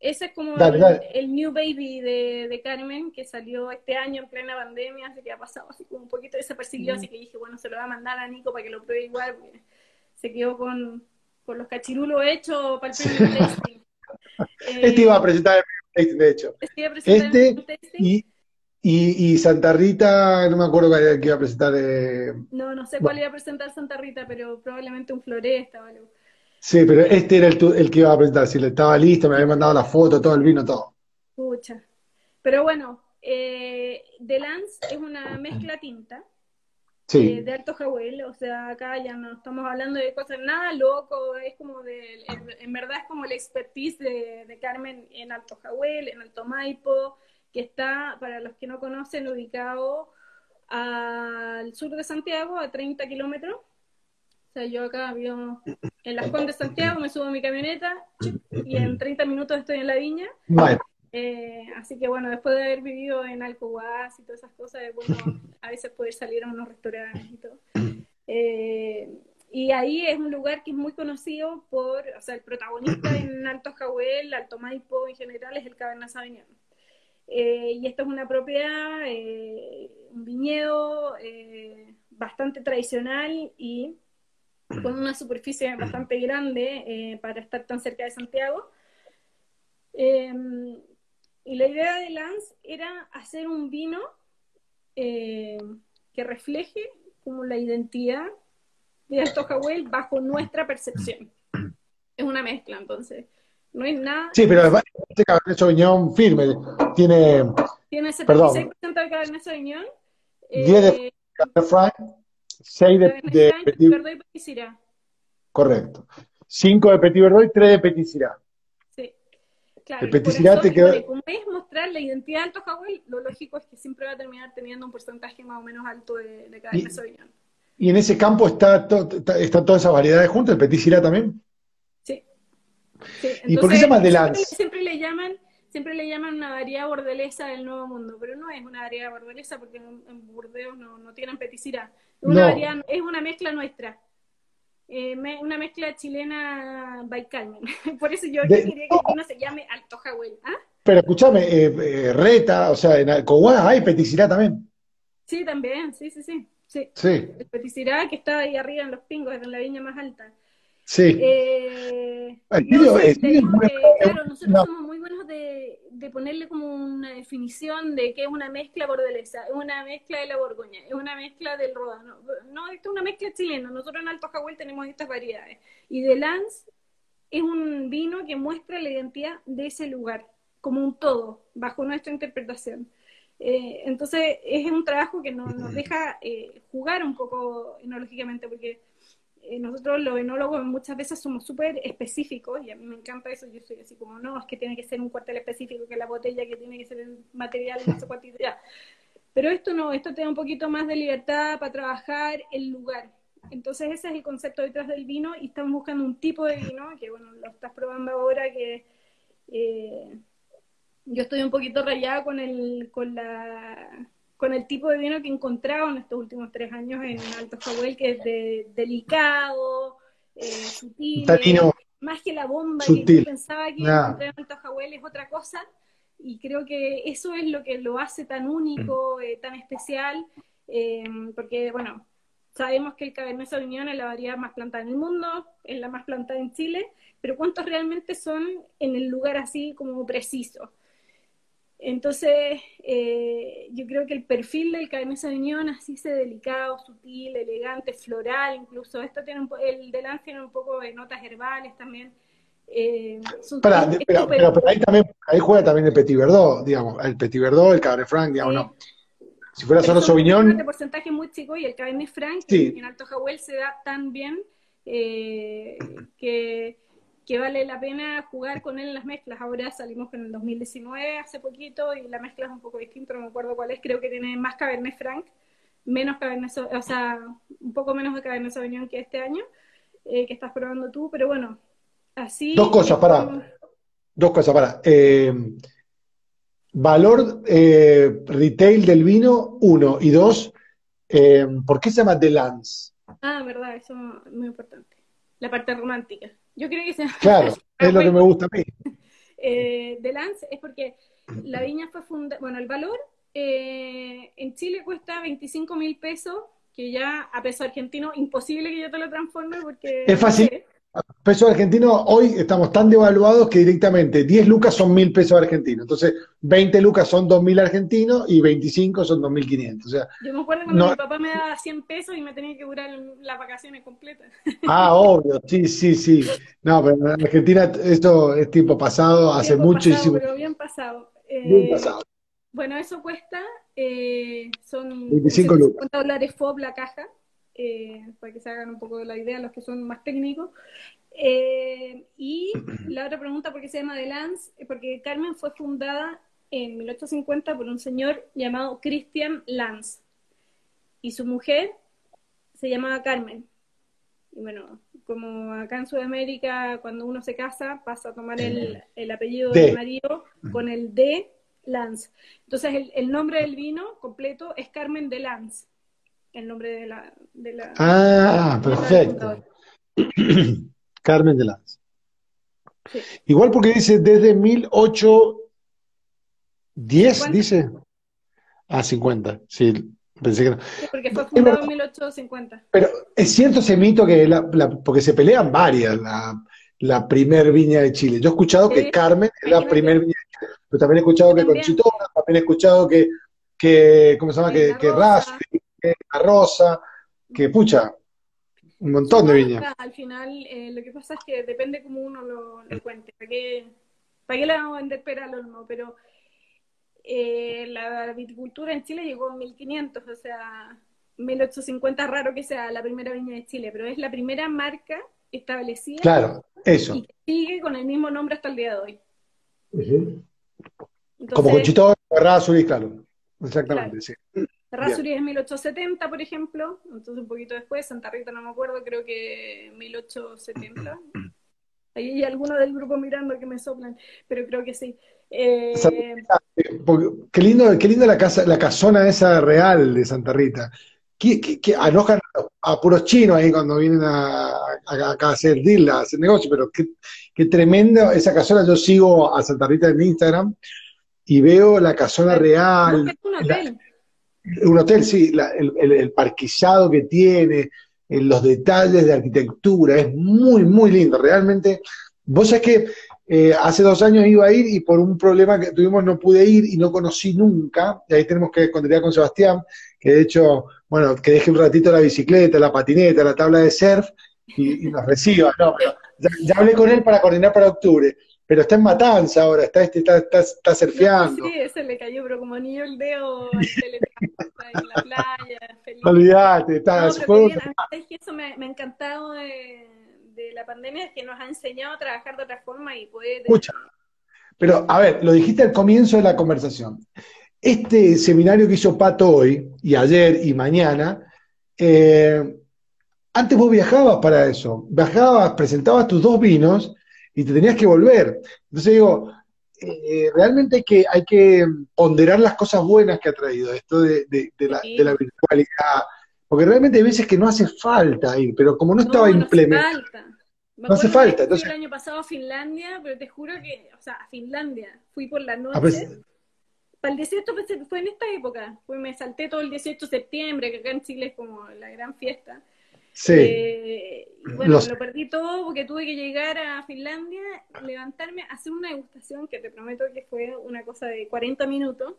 Ese es como Dale, el, dale. el New Baby de, de Carmen, que salió este año en plena pandemia, así que ha pasado así como un poquito desapercibido, así que dije, bueno, se lo voy a mandar a Nico para que lo pruebe igual, porque se quedó con, con los cachirulos hechos para el tasting. Eh, Este iba a presentar el primer tasting, de hecho. este iba a presentar el Este tasting. y, y, y Santa Rita, no me acuerdo cuál era el que iba a presentar. eh, No, no sé cuál iba a presentar Santa Rita, pero probablemente un floresta o algo. Sí, pero este era el, el que iba a presentar. Si le estaba listo, me había mandado la foto, todo el vino, todo. Pucha. Pero bueno, eh, The Lance es una mezcla tinta. Eh, de Alto Jahuel, o sea, acá ya no estamos hablando de cosas nada loco, es como de, en, verdad es como la expertise de, de Carmen en Alto Jahuel, en Alto Maipo, que está, para los que no conocen, ubicado al sur de Santiago, a 30 kilómetros. O sea, yo acá vivo en las Condes de Santiago, me subo a mi camioneta y en 30 minutos estoy en la viña. Bueno, Eh, así que bueno, después de haber vivido en Alcohuas y todas esas cosas, bueno a veces poder salir a unos restaurantes y todo. Eh, y ahí es un lugar que es muy conocido por, o sea, el protagonista en Alto Jahuel, Alto Maipo en general es el Cabernet Sauvignon. Eh, y esto es una propiedad, un viñedo bastante tradicional y con una superficie bastante grande para estar tan cerca de Santiago. Y la idea de Lance era hacer un vino eh, que refleje como la identidad de Alto Jahuel bajo nuestra percepción. Es una mezcla, entonces. No es nada. sí, pero además, este Cabernet Sauvignon firme. Tiene Tiene Perdón. 76% de Cabernet Sauvignon. 10 de eh, Cabernet Franc, 6 de, de Franc, Petit, Verdot y Petit Syrah. correcto. 5 de Petit Verdot y 3 de Petit Syrah. Claro, El eso, te y como es mostrar la identidad de Alto Jahuel, lo lógico es que siempre va a terminar teniendo un porcentaje más o menos alto de, de Cabernet Y- Sauvignon. Y en ese campo está, to- está, están todas esas variedades juntas, el Petit también. Sí. Sí, ¿Y por qué se llama entonces, The siempre, siempre le llaman siempre le llaman una variedad bordelesa del Nuevo Mundo, pero no es una variedad bordelesa porque en, en Burdeos no, no tienen peticira. Es una, No. variedad, es una mezcla nuestra. Eh, me- una mezcla chilena by Carmen. Por eso yo, quería que el vino se llame Alto Jahuel. ¿Ah? Pero escúchame, eh, eh, Reta, o sea, en Alcohuá hay Petit Syrah también. Sí, también, sí, sí, sí. sí. Sí, El peticirá que está ahí arriba en los pingos, en la viña más alta. sí. Eh, no claro, nosotros somos muy buenos de, de ponerle como una definición de qué es una mezcla bordelesa, es una mezcla de la Borgoña, es una mezcla del Ródano. No, esto es una mezcla chilena. Nosotros en Alto Jahuel tenemos estas variedades. Y de Lance es un vino que muestra la identidad de ese lugar, como un todo, bajo nuestra interpretación. Eh, entonces es un trabajo que nos, nos deja eh, jugar un poco enológicamente, porque nosotros los enólogos muchas veces somos súper específicos, y a mí me encanta eso, yo soy así como, no, es que tiene que ser un cuartel específico, que la botella, que tiene que ser el material, no sé cuánto, ya. Pero esto no, esto te da un poquito más de libertad para trabajar el lugar. Entonces ese es el concepto detrás del vino y estamos buscando un tipo de vino, que bueno, lo estás probando ahora, que eh, yo estoy un poquito rayada con el, con la con el tipo de vino que he encontrado en estos últimos tres años en Alto Jahuel, que es de, delicado, eh, sutil, más que la bomba que yo pensaba que Nah. encontré en Alto Jahuel es otra cosa, y creo que eso es lo que lo hace tan único, eh, tan especial, eh, porque, bueno, sabemos que el Cabernet Sauvignon es la variedad más plantada en el mundo, es la más plantada en Chile, pero ¿cuántos realmente son en el lugar así como preciso? Entonces, eh, yo creo que el perfil del Cabernet Sauvignon, así ese delicado, sutil, elegante, floral, incluso esto tiene un po- el de Lance tiene un poco de notas herbales también. Eh, Pará, es- pero, súper- pero- pero ahí también, ahí juega también el Petit Verdot, digamos, el Petit Verdot, el Cabernet Franc, digamos, Sí. no. Si fuera Pero solo Sauvignon, de porcentaje muy chico y el Cabernet Franc Sí. en Alto Jahuel se da tan bien eh, que, que vale la pena jugar con él en las mezclas. Ahora salimos con el 2019 hace poquito y la mezcla es un poco distinta, no me acuerdo cuál es, creo que tiene más Cabernet Franc, menos Cabernet, Sau- o sea, un poco menos de Cabernet Sauvignon que este año. eh, que estás probando tú, pero bueno, así... Dos cosas, para. Dos cosas, para. Eh, valor eh, retail del vino, uno. Y dos, ¿por qué se llama The Lance? Ah, verdad, eso es muy importante. La parte romántica. Yo creo que se Claro, es lo que me gusta a mí. Eh, The Lance es porque la viña fue fundada, bueno, el valor eh, en Chile cuesta 25 mil pesos, que ya a peso argentino, imposible que yo te lo transforme porque... Es fácil. No sé. Peso argentino, hoy estamos tan devaluados que directamente 10 lucas son 1000 pesos argentinos. Entonces, 20 lucas son 2000 argentinos y 25 son 2500. O sea, Yo me acuerdo cuando No. mi papá me daba 100 pesos y me tenía que durar las vacaciones completas. ah, obvio, sí, sí, sí. No, pero en Argentina esto es tiempo pasado, hace Tiempo mucho pasado, y pero bien pasado. Eh, bien pasado. Bueno, eso cuesta, eh, son 25 lucas. 150 dólares FOB la caja, eh, para que se hagan un poco de la idea los que son más técnicos. Eh, y la otra pregunta, ¿por qué se llama The Lance? Eh, Porque Carmen fue fundada en 1850 por un señor llamado Christian Lance. Y su mujer se llamaba Carmen. Y bueno, como acá en Sudamérica, cuando uno se casa, pasa a tomar el, el apellido De. del marido con el de Lance. Entonces, el, el nombre del vino completo es Carmen de Lance. El nombre de la. De la Ah, de la perfecto. Carmen de Lanz. Sí. Igual porque dice desde 1810, 50. dice. Ah, 50, sí, pensé que no. Sí, porque fue fundado en 1850. Pero es cierto ese mito que la, la- porque se pelean varias, la, la primer viña de Chile. Yo he escuchado que Carmen es la primer viña de Chile, pero también he escuchado que. Conchitona, también he escuchado que, que ¿cómo se llama? Que, que Rosa. Rosa, que pucha, un montón de viñas. Al final, eh, lo que pasa es que depende cómo uno lo, lo cuente. ¿Para qué, para qué le vamos a vender pera al olmo? Pero eh, la viticultura en Chile llegó en 1500, o sea, 1850 es raro que sea la primera viña de Chile, pero es la primera marca establecida Claro, eso. y que sigue con el mismo nombre hasta el día de hoy. Ujú. Entonces, Como Conchitona, Raspberry, claro. Exactamente, sí. Rasuri es 1870, por ejemplo, entonces un poquito después, Santa Rita no me acuerdo, creo que 1870. Ahí hay alguno del grupo mirando que me soplan, pero creo que sí. Eh, Porque- qué lindo, qué linda la casa, la casona esa real de Santa Rita. Que, que, que enojan a puros chinos ahí cuando vienen a, a- acá a hacer deal, a hacer negocio, pero qué, qué tremendo esa casona. Yo sigo a Santa Rita en Instagram y veo la casona real, Busca un hotel. sí, la- el, el- el parquizado que tiene, eh, los detalles de arquitectura, es muy, muy lindo. Realmente, vos sabés que eh, hace dos años iba a ir y por un problema que tuvimos no pude ir y no conocí nunca. Y ahí tenemos que contactar con Sebastián, que de hecho, bueno, que deje un ratito la bicicleta, la patineta, la tabla de surf y, nos reciba. No, pero ya hablé con él para coordinar para octubre, pero está en Matanza ahora, está, este, está, está, está surfeando. Sí, ese le cayó, pero como anillo el dedo teletransporte en la playa, feliz. Olvídate, está, No, se pero bien, a mí, ¿sabes qué? eso me, me ha encantado de, de la pandemia, es que nos ha enseñado a trabajar de otra forma y poder... Escucha, pero a ver, lo dijiste al comienzo de la conversación. Este seminario que hizo Pato hoy, y ayer y mañana, eh, antes vos viajabas para eso, viajabas, presentabas tus dos vinos y te tenías que volver. Entonces digo, eh, realmente hay que, hay que ponderar las cosas buenas que ha traído esto de, de- de la, Sí. de la virtualidad, porque realmente hay veces que no hace falta ir, pero como no estaba no, no hace implementado. falta. Me No hace falta, fui entonces- el año pasado a Finlandia, pero te juro que, o sea, a Finlandia, fui por la noche. veces- Para el 18 pues, fue en esta época, fue, me salté todo el 18 de septiembre, que acá en Chile es como la gran fiesta. Sí. Eh, y bueno, Lo me sé. lo perdí todo porque tuve que llegar a Finlandia, levantarme, hacer una degustación que te prometo que fue una cosa de 40 minutos.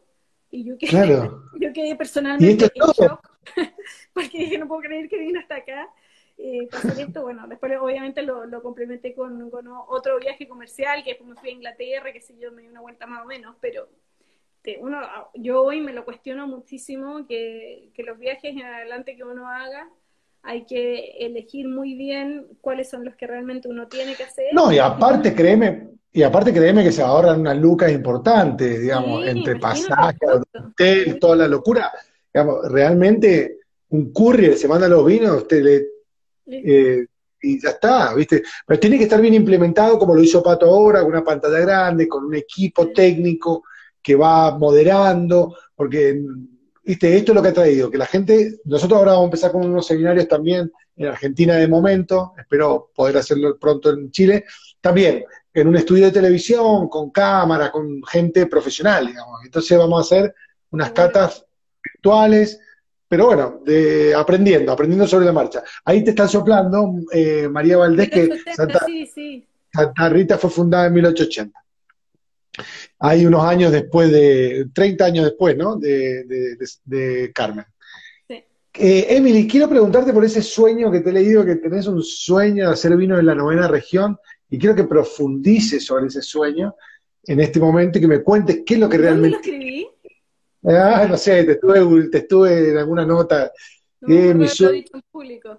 Y yo quedé, Claro. yo quedé ¿Y personalmente en shock, porque dije, no puedo creer que vine hasta acá. Eh, esto, bueno, después obviamente lo, lo complementé con, con otro viaje comercial, que después me fui a Inglaterra, que sé yo, me di una vuelta más o menos, pero te- uno, yo hoy me lo cuestiono muchísimo, que, que los viajes en adelante que uno haga, hay que elegir muy bien cuáles son los que realmente uno tiene que hacer. No, y aparte, créeme, y aparte créeme que se ahorran unas lucas importantes, digamos, Sí, entre pasajes, hotel, toda la locura. Digamos, realmente un courier se manda los vinos, usted le, eh, y ya está, ¿viste? Pero tiene que estar bien implementado como lo hizo Pato ahora, con una pantalla grande, con un equipo técnico que va moderando, porque, ¿viste? Esto es lo que ha traído, que la gente, nosotros ahora vamos a empezar con unos seminarios también en Argentina de momento, espero poder hacerlo pronto en Chile, también en un estudio de televisión, con cámara, con gente profesional, digamos. Entonces vamos a hacer unas catas virtuales, pero bueno, de, aprendiendo, aprendiendo sobre la marcha. Ahí te están soplando, eh, María Valdés, que Santa, Santa, Rita fue fundada en 1880. Hay unos años después de, 30 años después, ¿no? De, Carmen. Eh, Emily, quiero preguntarte por ese sueño que te he leído, que tenés un sueño de hacer vino en la novena región, y quiero que profundices sobre ese sueño en este momento y que me cuentes qué es lo que realmente... lo escribí? Ah, no sé, te estuve, te estuve en alguna nota. No, que mi dicho en público.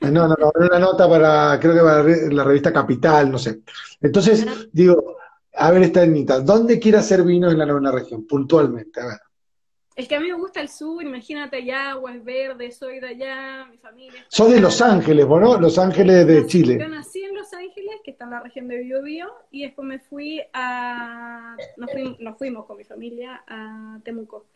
Ah, no, no, no, una nota para, creo que para la revista Capital, no sé. Entonces, digo, a ver esta Anita, ¿dónde quiere hacer vino en la novena región? Puntualmente, a ver. Es que a mí me gusta el sur, imagínate allá, aguas verdes, soy de allá, mi familia. Soy de Los Ángeles, ¿no? Los Ángeles de Chile. Yo nací en Los Ángeles, que está en la región de Biobío, y después me fui a. Nos fuimos, con mi familia a Temuco.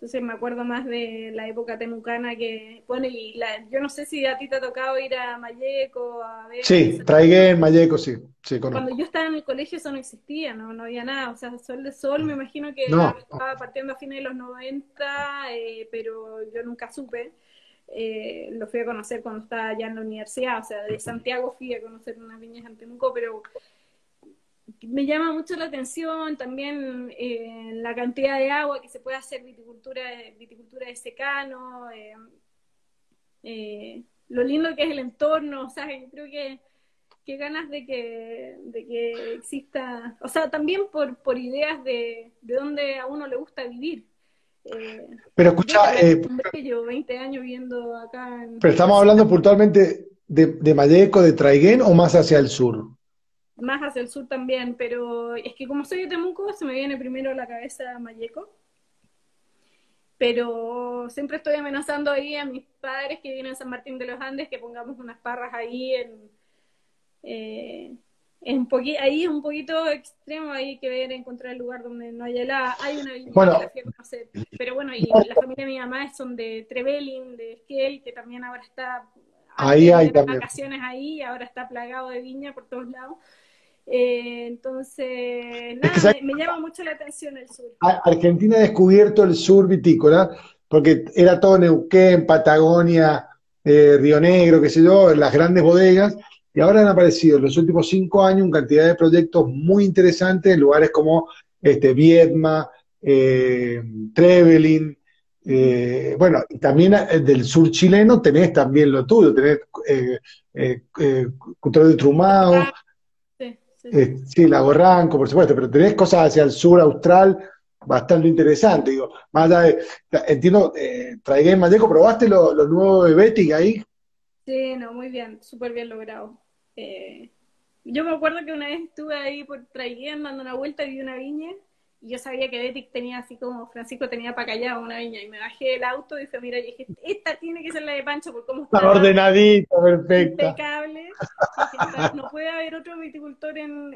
Entonces me acuerdo más de la época temucana que, bueno, y la, yo no sé si a ti te ha tocado ir a Mayeco, a ver... Sí, en Mayeco, sí, sí Cuando yo estaba en el colegio eso no existía, no, no había nada, o sea, Sol de Sol me imagino que estaba partiendo a fines de los 90, eh, pero yo nunca supe. Eh, lo fui a conocer cuando estaba allá en la universidad, o sea, de Santiago fui a conocer unas viñas en Temuco, pero me llama mucho la atención también eh, la cantidad de agua que se puede hacer viticultura, viticultura de secano, eh, eh, lo lindo que es el entorno, o sea, yo creo que, que ganas de que, de que exista, o sea, también por, por ideas de, de dónde a uno le gusta vivir. pero escucha, llevo 20 años viviendo acá. pero estamos hablando puntualmente de, de Mayeco, de Traiguén o más hacia el sur más hacia el sur también, pero es que como soy de Temuco, se me viene primero a la cabeza Mayeco. Pero siempre estoy amenazando ahí a mis padres que vienen a San Martín de los Andes que pongamos unas parras ahí en, eh, un ahí es un poquito extremo, hay que ver, encontrar el lugar donde no haya helada. Hay una viña que la fui a conocer. Pero bueno, y la familia de mi mamá son de Trevelin, de Esquel, que también ahora está ahí hay vacaciones ahí, ahora está plagado de viña por todos lados. Eh, entonces, nada, me, llama mucho la atención el sur. Argentina ha descubierto el sur vitícola, porque era todo Neuquén, Patagonia, eh, Río Negro, qué sé yo, las grandes bodegas, y ahora han aparecido en los últimos cinco años una cantidad de proyectos muy interesantes en lugares como este, Viedma, eh, Trevelin, eh, bueno, y también del sur chileno tenés también lo tuyo, tenés eh, de Trumao, ah, eh, sí, Lago Ranco, por supuesto, pero tenés cosas hacia el sur austral bastante interesantes. Digo, más allá de, entiendo, eh, Traigué en Malleco, ¿probaste lo, nuevo de Betty ahí? Sí, no, muy bien, súper bien logrado. Eh, yo me acuerdo que una vez estuve ahí por Traiguén dando una vuelta y vi una viña y yo sabía que Betty tenía así como Francisco tenía para callado una viña y me bajé del auto y dije, mira, y dije, esta tiene que ser la de Pancho por cómo está ordenadita, perfecta. Impecable. no puede haber otro viticultor en,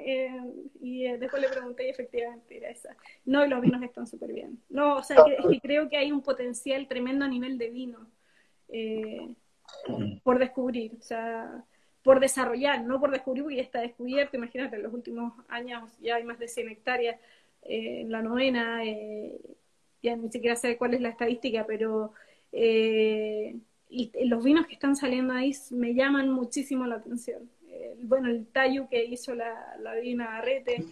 y eh, después le pregunté y efectivamente era esa. No, los vinos están súper bien. No, o sea, que, creo que hay un potencial tremendo a nivel de vino eh, por descubrir, o sea, por desarrollar, no por descubrir porque ya está descubierto, imagínate, en los últimos años ya hay más de 100 hectáreas eh, en la novena, eh, ya ni siquiera sé cuál es la estadística, pero eh, y los vinos que están saliendo ahí me llaman muchísimo la atención. bueno, el tallo que hizo la, la Divina Garrete.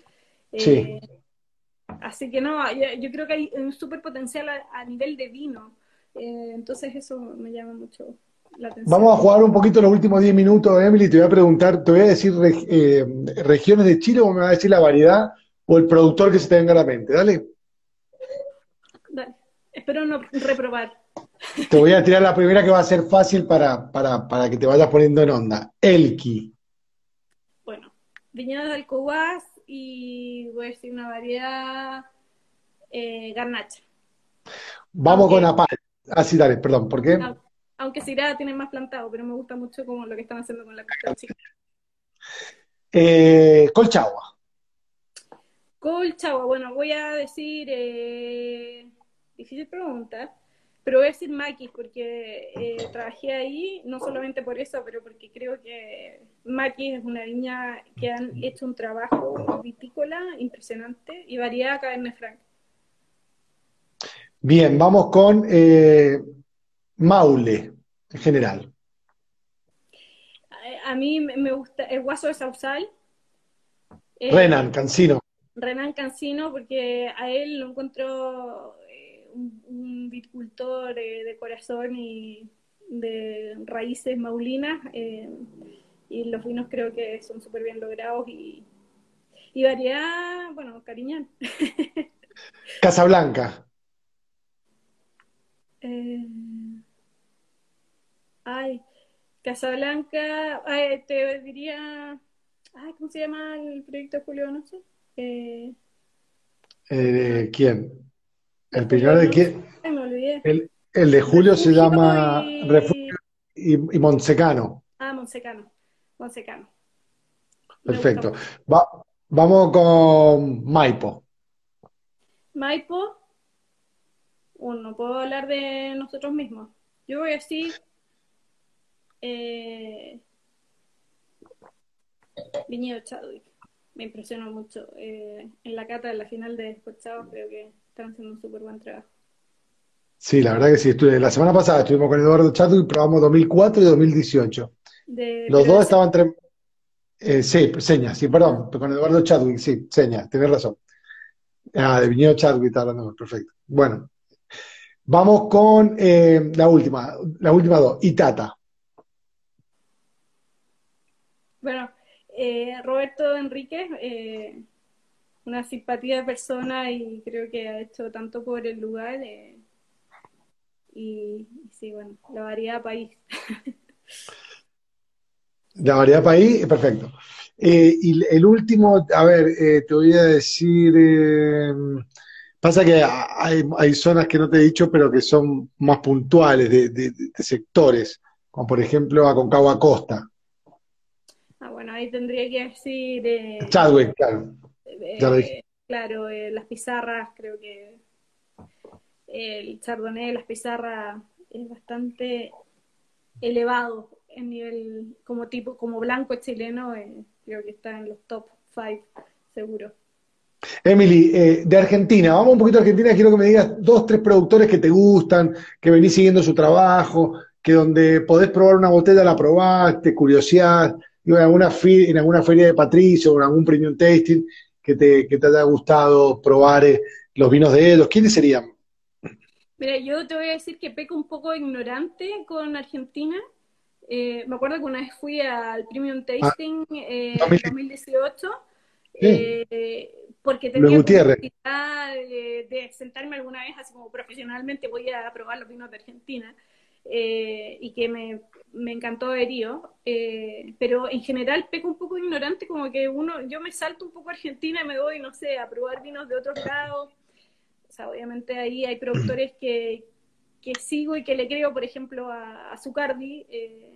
Así que no, yo, creo que hay un súper potencial a, nivel de vino. entonces eso me llama mucho la atención. Vamos a jugar un poquito los últimos 10 minutos, Emily. Te voy a preguntar, te voy a decir regiones de Chile o me va a decir la variedad o el productor que se te venga a la mente. Dale. Dale. Espero no reprobar. Te voy a tirar la primera que va a ser fácil para, para, que te vayas poniendo en onda. Elki. Bueno, viñedos del Cubás y voy a decir una variedad eh, garnacha. Vamos con Apal. Ah, sí, dale, perdón, ¿por qué? aunque Syrah tiene más plantado, pero me gusta mucho como lo que están haciendo con la costa eh, Colchagua. Colchagua, bueno, voy a decir, eh, difícil pregunta, pero voy a decir Maquis porque eh, trabajé ahí, no solamente por eso, pero porque creo que Maquis es una viña que han hecho un trabajo vitícola impresionante y variada Cabernet Franc. Bien, vamos con eh, Maule, en general. A, mí me gusta el guaso de Sausal. Eh, Renan, Cancino. Renan Cancino, porque a él lo encuentro un, viticultor eh, de corazón y de raíces maulinas. Eh, y los vinos creo que son súper bien logrados y, y variedad, bueno, Cariñán. Casablanca. Eh, ay, Casablanca, ay, te diría, ay, ¿cómo se llama el proyecto de Julio Donoso? Eh, ¿Quién? ¿El primero de quién? El, el, de Julio se llama Refugio y, y Monsecano. Ah, Monsecano. Monsecano. Perfecto. vamos con Maipo. Maipo. Bueno, puedo hablar de nosotros mismos. Yo voy a decir. Eh, Viñedo Chadwick. Me impresionó mucho. Eh, en la cata de la final de Despochados creo que están haciendo un súper buen trabajo. Sí, la verdad que sí. la semana pasada estuvimos con Eduardo Chato y probamos 2004 y 2018. Los dos estaban... entre... Eh, sí, señas, sí, perdón, con Eduardo Chadwick, sí, señas, tienes razón. Ah, de Viñedo Chadwick está hablando, perfecto. Bueno, vamos con eh, la última, la última dos, Itata. Bueno, eh, Roberto Enríquez, eh, una simpatía de persona y creo que ha hecho tanto por el lugar. Eh, y, sí, bueno, la variedad país. La variedad país, perfecto. Eh, y el último, a ver, te voy a decir, pasa que hay, zonas que no te he dicho, pero que son más puntuales de, sectores, como por ejemplo Aconcagua Costa. Ah, bueno, ahí tendría que decir... Chadwick, claro. Eh, claro, eh, las pizarras, creo que el chardonnay, las pizarras es bastante elevado en nivel como tipo, como blanco chileno, eh, creo que está en los top 5, seguro. Emily, de Argentina, vamos un poquito a Argentina, quiero que me digas dos, tres productores que te gustan, que venís siguiendo su trabajo, que donde podés probar una botella la probaste, en alguna, en alguna feria de Patricio o en algún premium tasting, que te, que te haya gustado probar eh, los vinos de ellos? ¿Quiénes serían? Mira, yo te voy a decir que peco un poco ignorante con Argentina. Eh, me acuerdo que una vez fui al Premium ah, Tasting en 2018, eh, porque tenía la oportunidad de, de, sentarme alguna vez así como profesionalmente voy a probar los vinos de Argentina. Eh, y que me, me encantó Averío, eh, pero en general peco un poco ignorante, como que uno, yo me salto un poco a Argentina y me voy, no sé, a probar vinos de otros lados. O sea, obviamente ahí hay productores que, que sigo y que le creo, por ejemplo, a, a Zucardi, eh,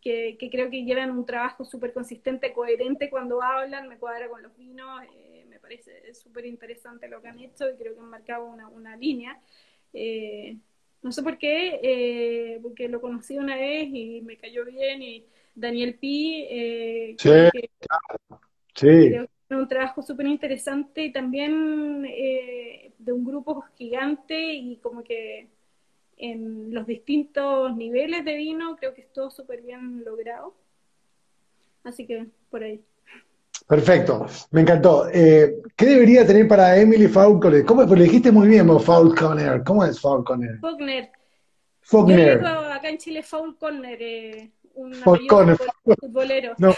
que, que, creo que llevan un trabajo súper consistente, coherente cuando hablan, me cuadra con los vinos, me parece súper interesante lo que han hecho y creo que han marcado una, una línea. Eh, no sé por qué, eh, porque lo conocí una vez y me cayó bien y Daniel Pi, eh, sí, un trabajo súper interesante y también eh, de un grupo gigante y como que en los distintos niveles de vino creo que es todo súper bien logrado. Así que por ahí. Perfecto, me encantó. Eh, ¿Qué debería tener para Emily Faulconer? ¿Cómo es? Porque le dijiste muy bien, Faulconer. ¿Cómo es Faulconer? Faulconer. Faulconer. Yo acá en Chile Faulconer, eh, un Faulconer. futbolero. No,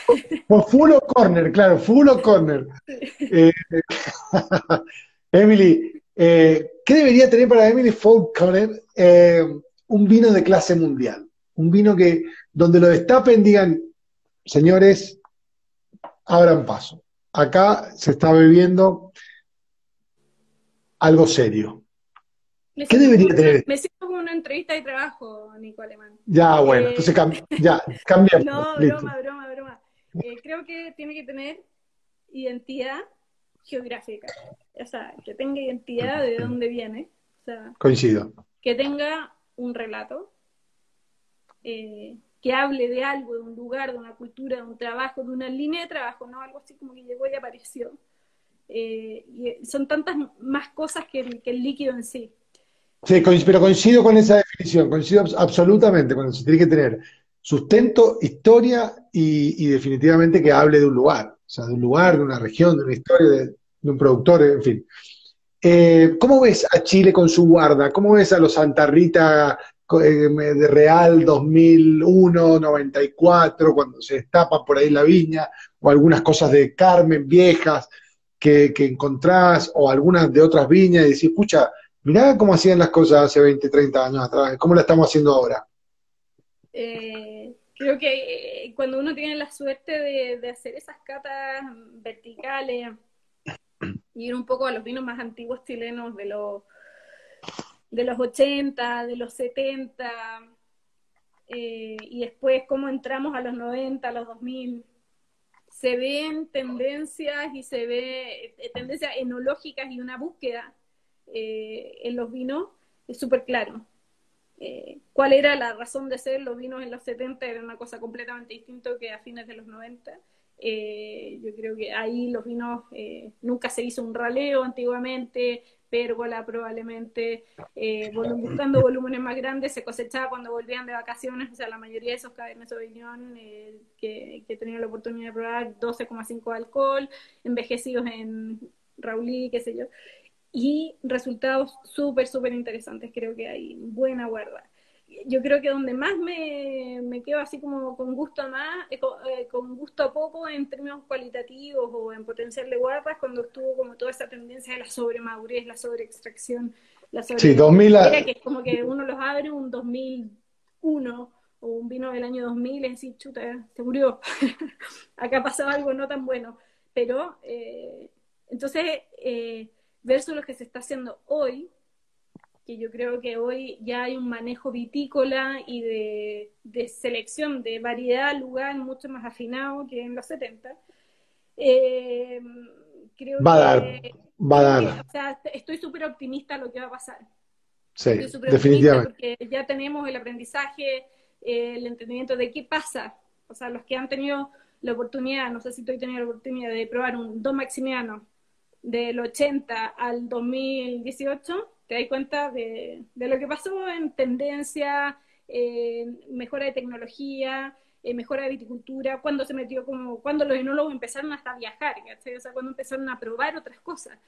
Fulo Corner, claro, Fulo Corner. Eh, Emily, eh, ¿qué debería tener para Emily Faulconer eh, un vino de clase mundial? Un vino que donde lo destapen digan, señores, abran paso. Acá se está bebiendo algo serio. ¿Qué debería tener? Me siento como una entrevista de trabajo, Nico Alemán. Ya, bueno, eh, entonces ya, cambiamos. No, broma, broma, broma. Eh, creo que tiene que tener identidad geográfica. O sea, que tenga identidad de dónde viene. O sea, Coincido. Que tenga un relato. Eh, que hable de algo, de un lugar, de una cultura, de un trabajo, de una línea de trabajo, ¿no? Algo así como que llegó y apareció. Eh, y son tantas más cosas que el, líquido en sí. Sí, pero coincido con esa definición, coincido absolutamente con eso. Tiene que tener sustento, historia y, definitivamente que hable de un lugar, o sea, de un lugar, de una región, de una historia, de, un productor, en fin. Eh, ¿Cómo ves a Chile con su guarda? ¿Cómo ves a los Santa Rita eh, de Real 2001, 94, cuando se destapa por ahí la viña, o algunas cosas de Carmen viejas que, encontrás, o algunas de otras viñas, y decís, pucha, mirá cómo hacían las cosas hace 20, 30 años atrás, ¿cómo la estamos haciendo ahora? Eh, creo que eh, cuando uno tiene la suerte de, hacer esas catas verticales, y ir un poco a los vinos más antiguos chilenos de los de los 80, de los 70, eh, y después cómo entramos a los 90, a los 2000. Se ven tendencias y se ve eh, tendencias enológicas y una búsqueda eh, en los vinos, es súper claro. ¿Cuál era la razón de ser los vinos en los 70? Era una cosa completamente distinta que a fines de los 90. yo creo que ahí los vinos nunca se hizo un raleo antiguamente, pérgola probablemente, eh, buscando volúmenes más grandes, se cosechaba cuando volvían de vacaciones, o sea, la mayoría de esos cabernet sauvignon eh, que, que he tenido la oportunidad de probar, 12,5 alcohol, envejecidos en Raulí, qué sé yo, y resultados súper, súper interesantes, creo que hay buena guarda yo creo que donde más me, me quedo así como con gusto más, eh, eh, con, gusto poco en términos cualitativos o en potencial de guardas, cuando estuvo como toda esa tendencia de la sobremadurez, la sobreextracción, la sobre sí, 2000 que es como que uno los abre un 2001 o un vino del año 2000 y decir, chuta, se murió, acá pasaba algo no tan bueno, pero eh, entonces eh, versus lo que se está haciendo hoy, que yo creo que hoy ya hay un manejo vitícola y de, selección de variedad, lugar mucho más afinado que en los 70. Eh, creo va a dar, va a dar. o sea, estoy súper optimista lo que va a pasar. Sí, definitivamente. Porque ya tenemos el aprendizaje, el entendimiento de qué pasa. O sea, los que han tenido la oportunidad, no sé si tú has tenido la oportunidad de probar un Don Maximiano del 80 al 2018, te das cuenta de, lo que pasó en tendencia, mejora de tecnología, mejora de viticultura, cuando se metió como, cuando los enólogos empezaron hasta a viajar, O sea, cuando empezaron a probar otras cosas.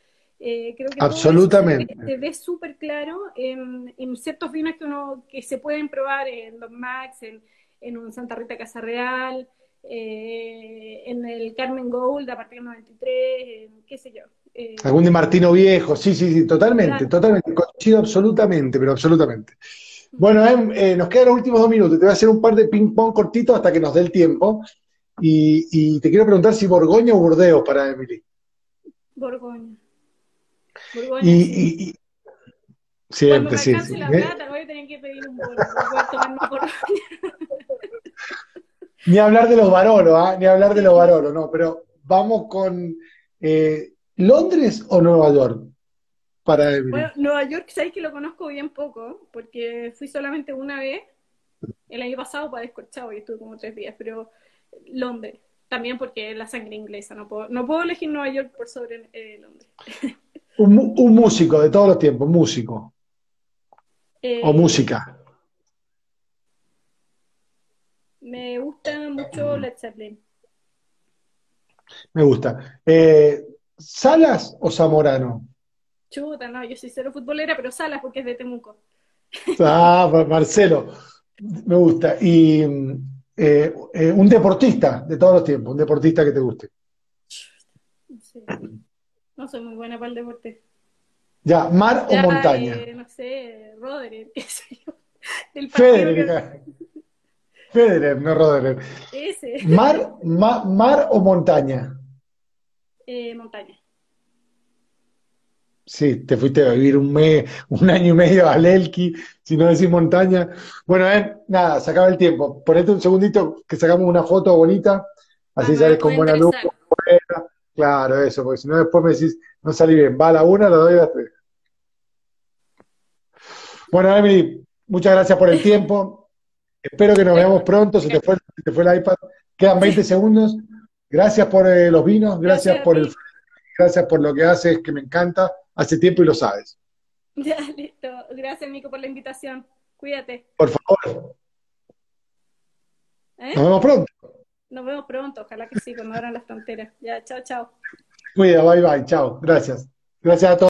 Eh, creo que Absolutamente. se, ve súper claro en, ciertos vinos que uno que se pueden probar en los Max, en, en un Santa Rita Casa Real, eh, en el Carmen Gold a partir del 93, qué sé yo. Eh, Algún de Martino Viejo, sí, sí, sí, totalmente, totalmente, coincido absolutamente, pero absolutamente. Bueno, em, eh, nos quedan los últimos dos minutos, te voy a hacer un par de ping-pong cortitos hasta que nos dé el tiempo. Y, te quiero preguntar si Borgoña o Burdeos para Emily. Borgoña. Borgoña. Y, siempre, sí. sí. la plata, voy a tener que pedir un Borgoña. Ni hablar de los varolos, ¿ah? ni hablar de los varolos, no, pero vamos con eh, ¿Londres o Nueva York? Para Bueno, Nueva York, sabéis que lo conozco bien poco, porque fui solamente una vez el año pasado para descorchado y estuve como tres días, pero Londres, también porque es la sangre inglesa, no puedo, no puedo elegir Nueva York por sobre eh, Londres. Un, un, músico de todos los tiempos, músico. Eh, o música. Me gusta mucho Led Zeppelin. Me gusta. Eh, ¿Salas o Zamorano? Chuta, no, yo soy cero futbolera, pero Salas porque es de Temuco. Ah, Marcelo, me gusta. Y eh, eh, un deportista de todos los tiempos, un deportista que te guste. No soy muy buena para el deporte. Ya, mar o montaña. no sé, Roder, qué sé yo. Federer, Federer, no Roder. Ese. Mar, mar o montaña. Eh, montaña. Sí, te fuiste a vivir un mes, un año y medio a Lelki, si no decís montaña. Bueno, eh, nada, se acaba el tiempo. Ponete un segundito que sacamos una foto bonita, así Ajá, sales con buena luz. buena. Claro, eso, porque si no después me decís, no salí bien. Va a la una, la doy a las tres. Bueno, Emily, muchas gracias por el tiempo. Espero que nos veamos pronto. Se te fue, se te fue el iPad. Quedan 20 segundos. Gracias por eh, los vinos, gracias por el, gracias por lo que haces, que me encanta. Hace tiempo y lo sabes. Ya, listo. Gracias, Mico, por la invitación. Cuídate. Por favor, ¿eh? nos vemos pronto. Nos vemos pronto. Ojalá que sí, cuando abran las fronteras. Ya, chao, chao. Cuida, bye bye, chao. Gracias. Gracias a todos.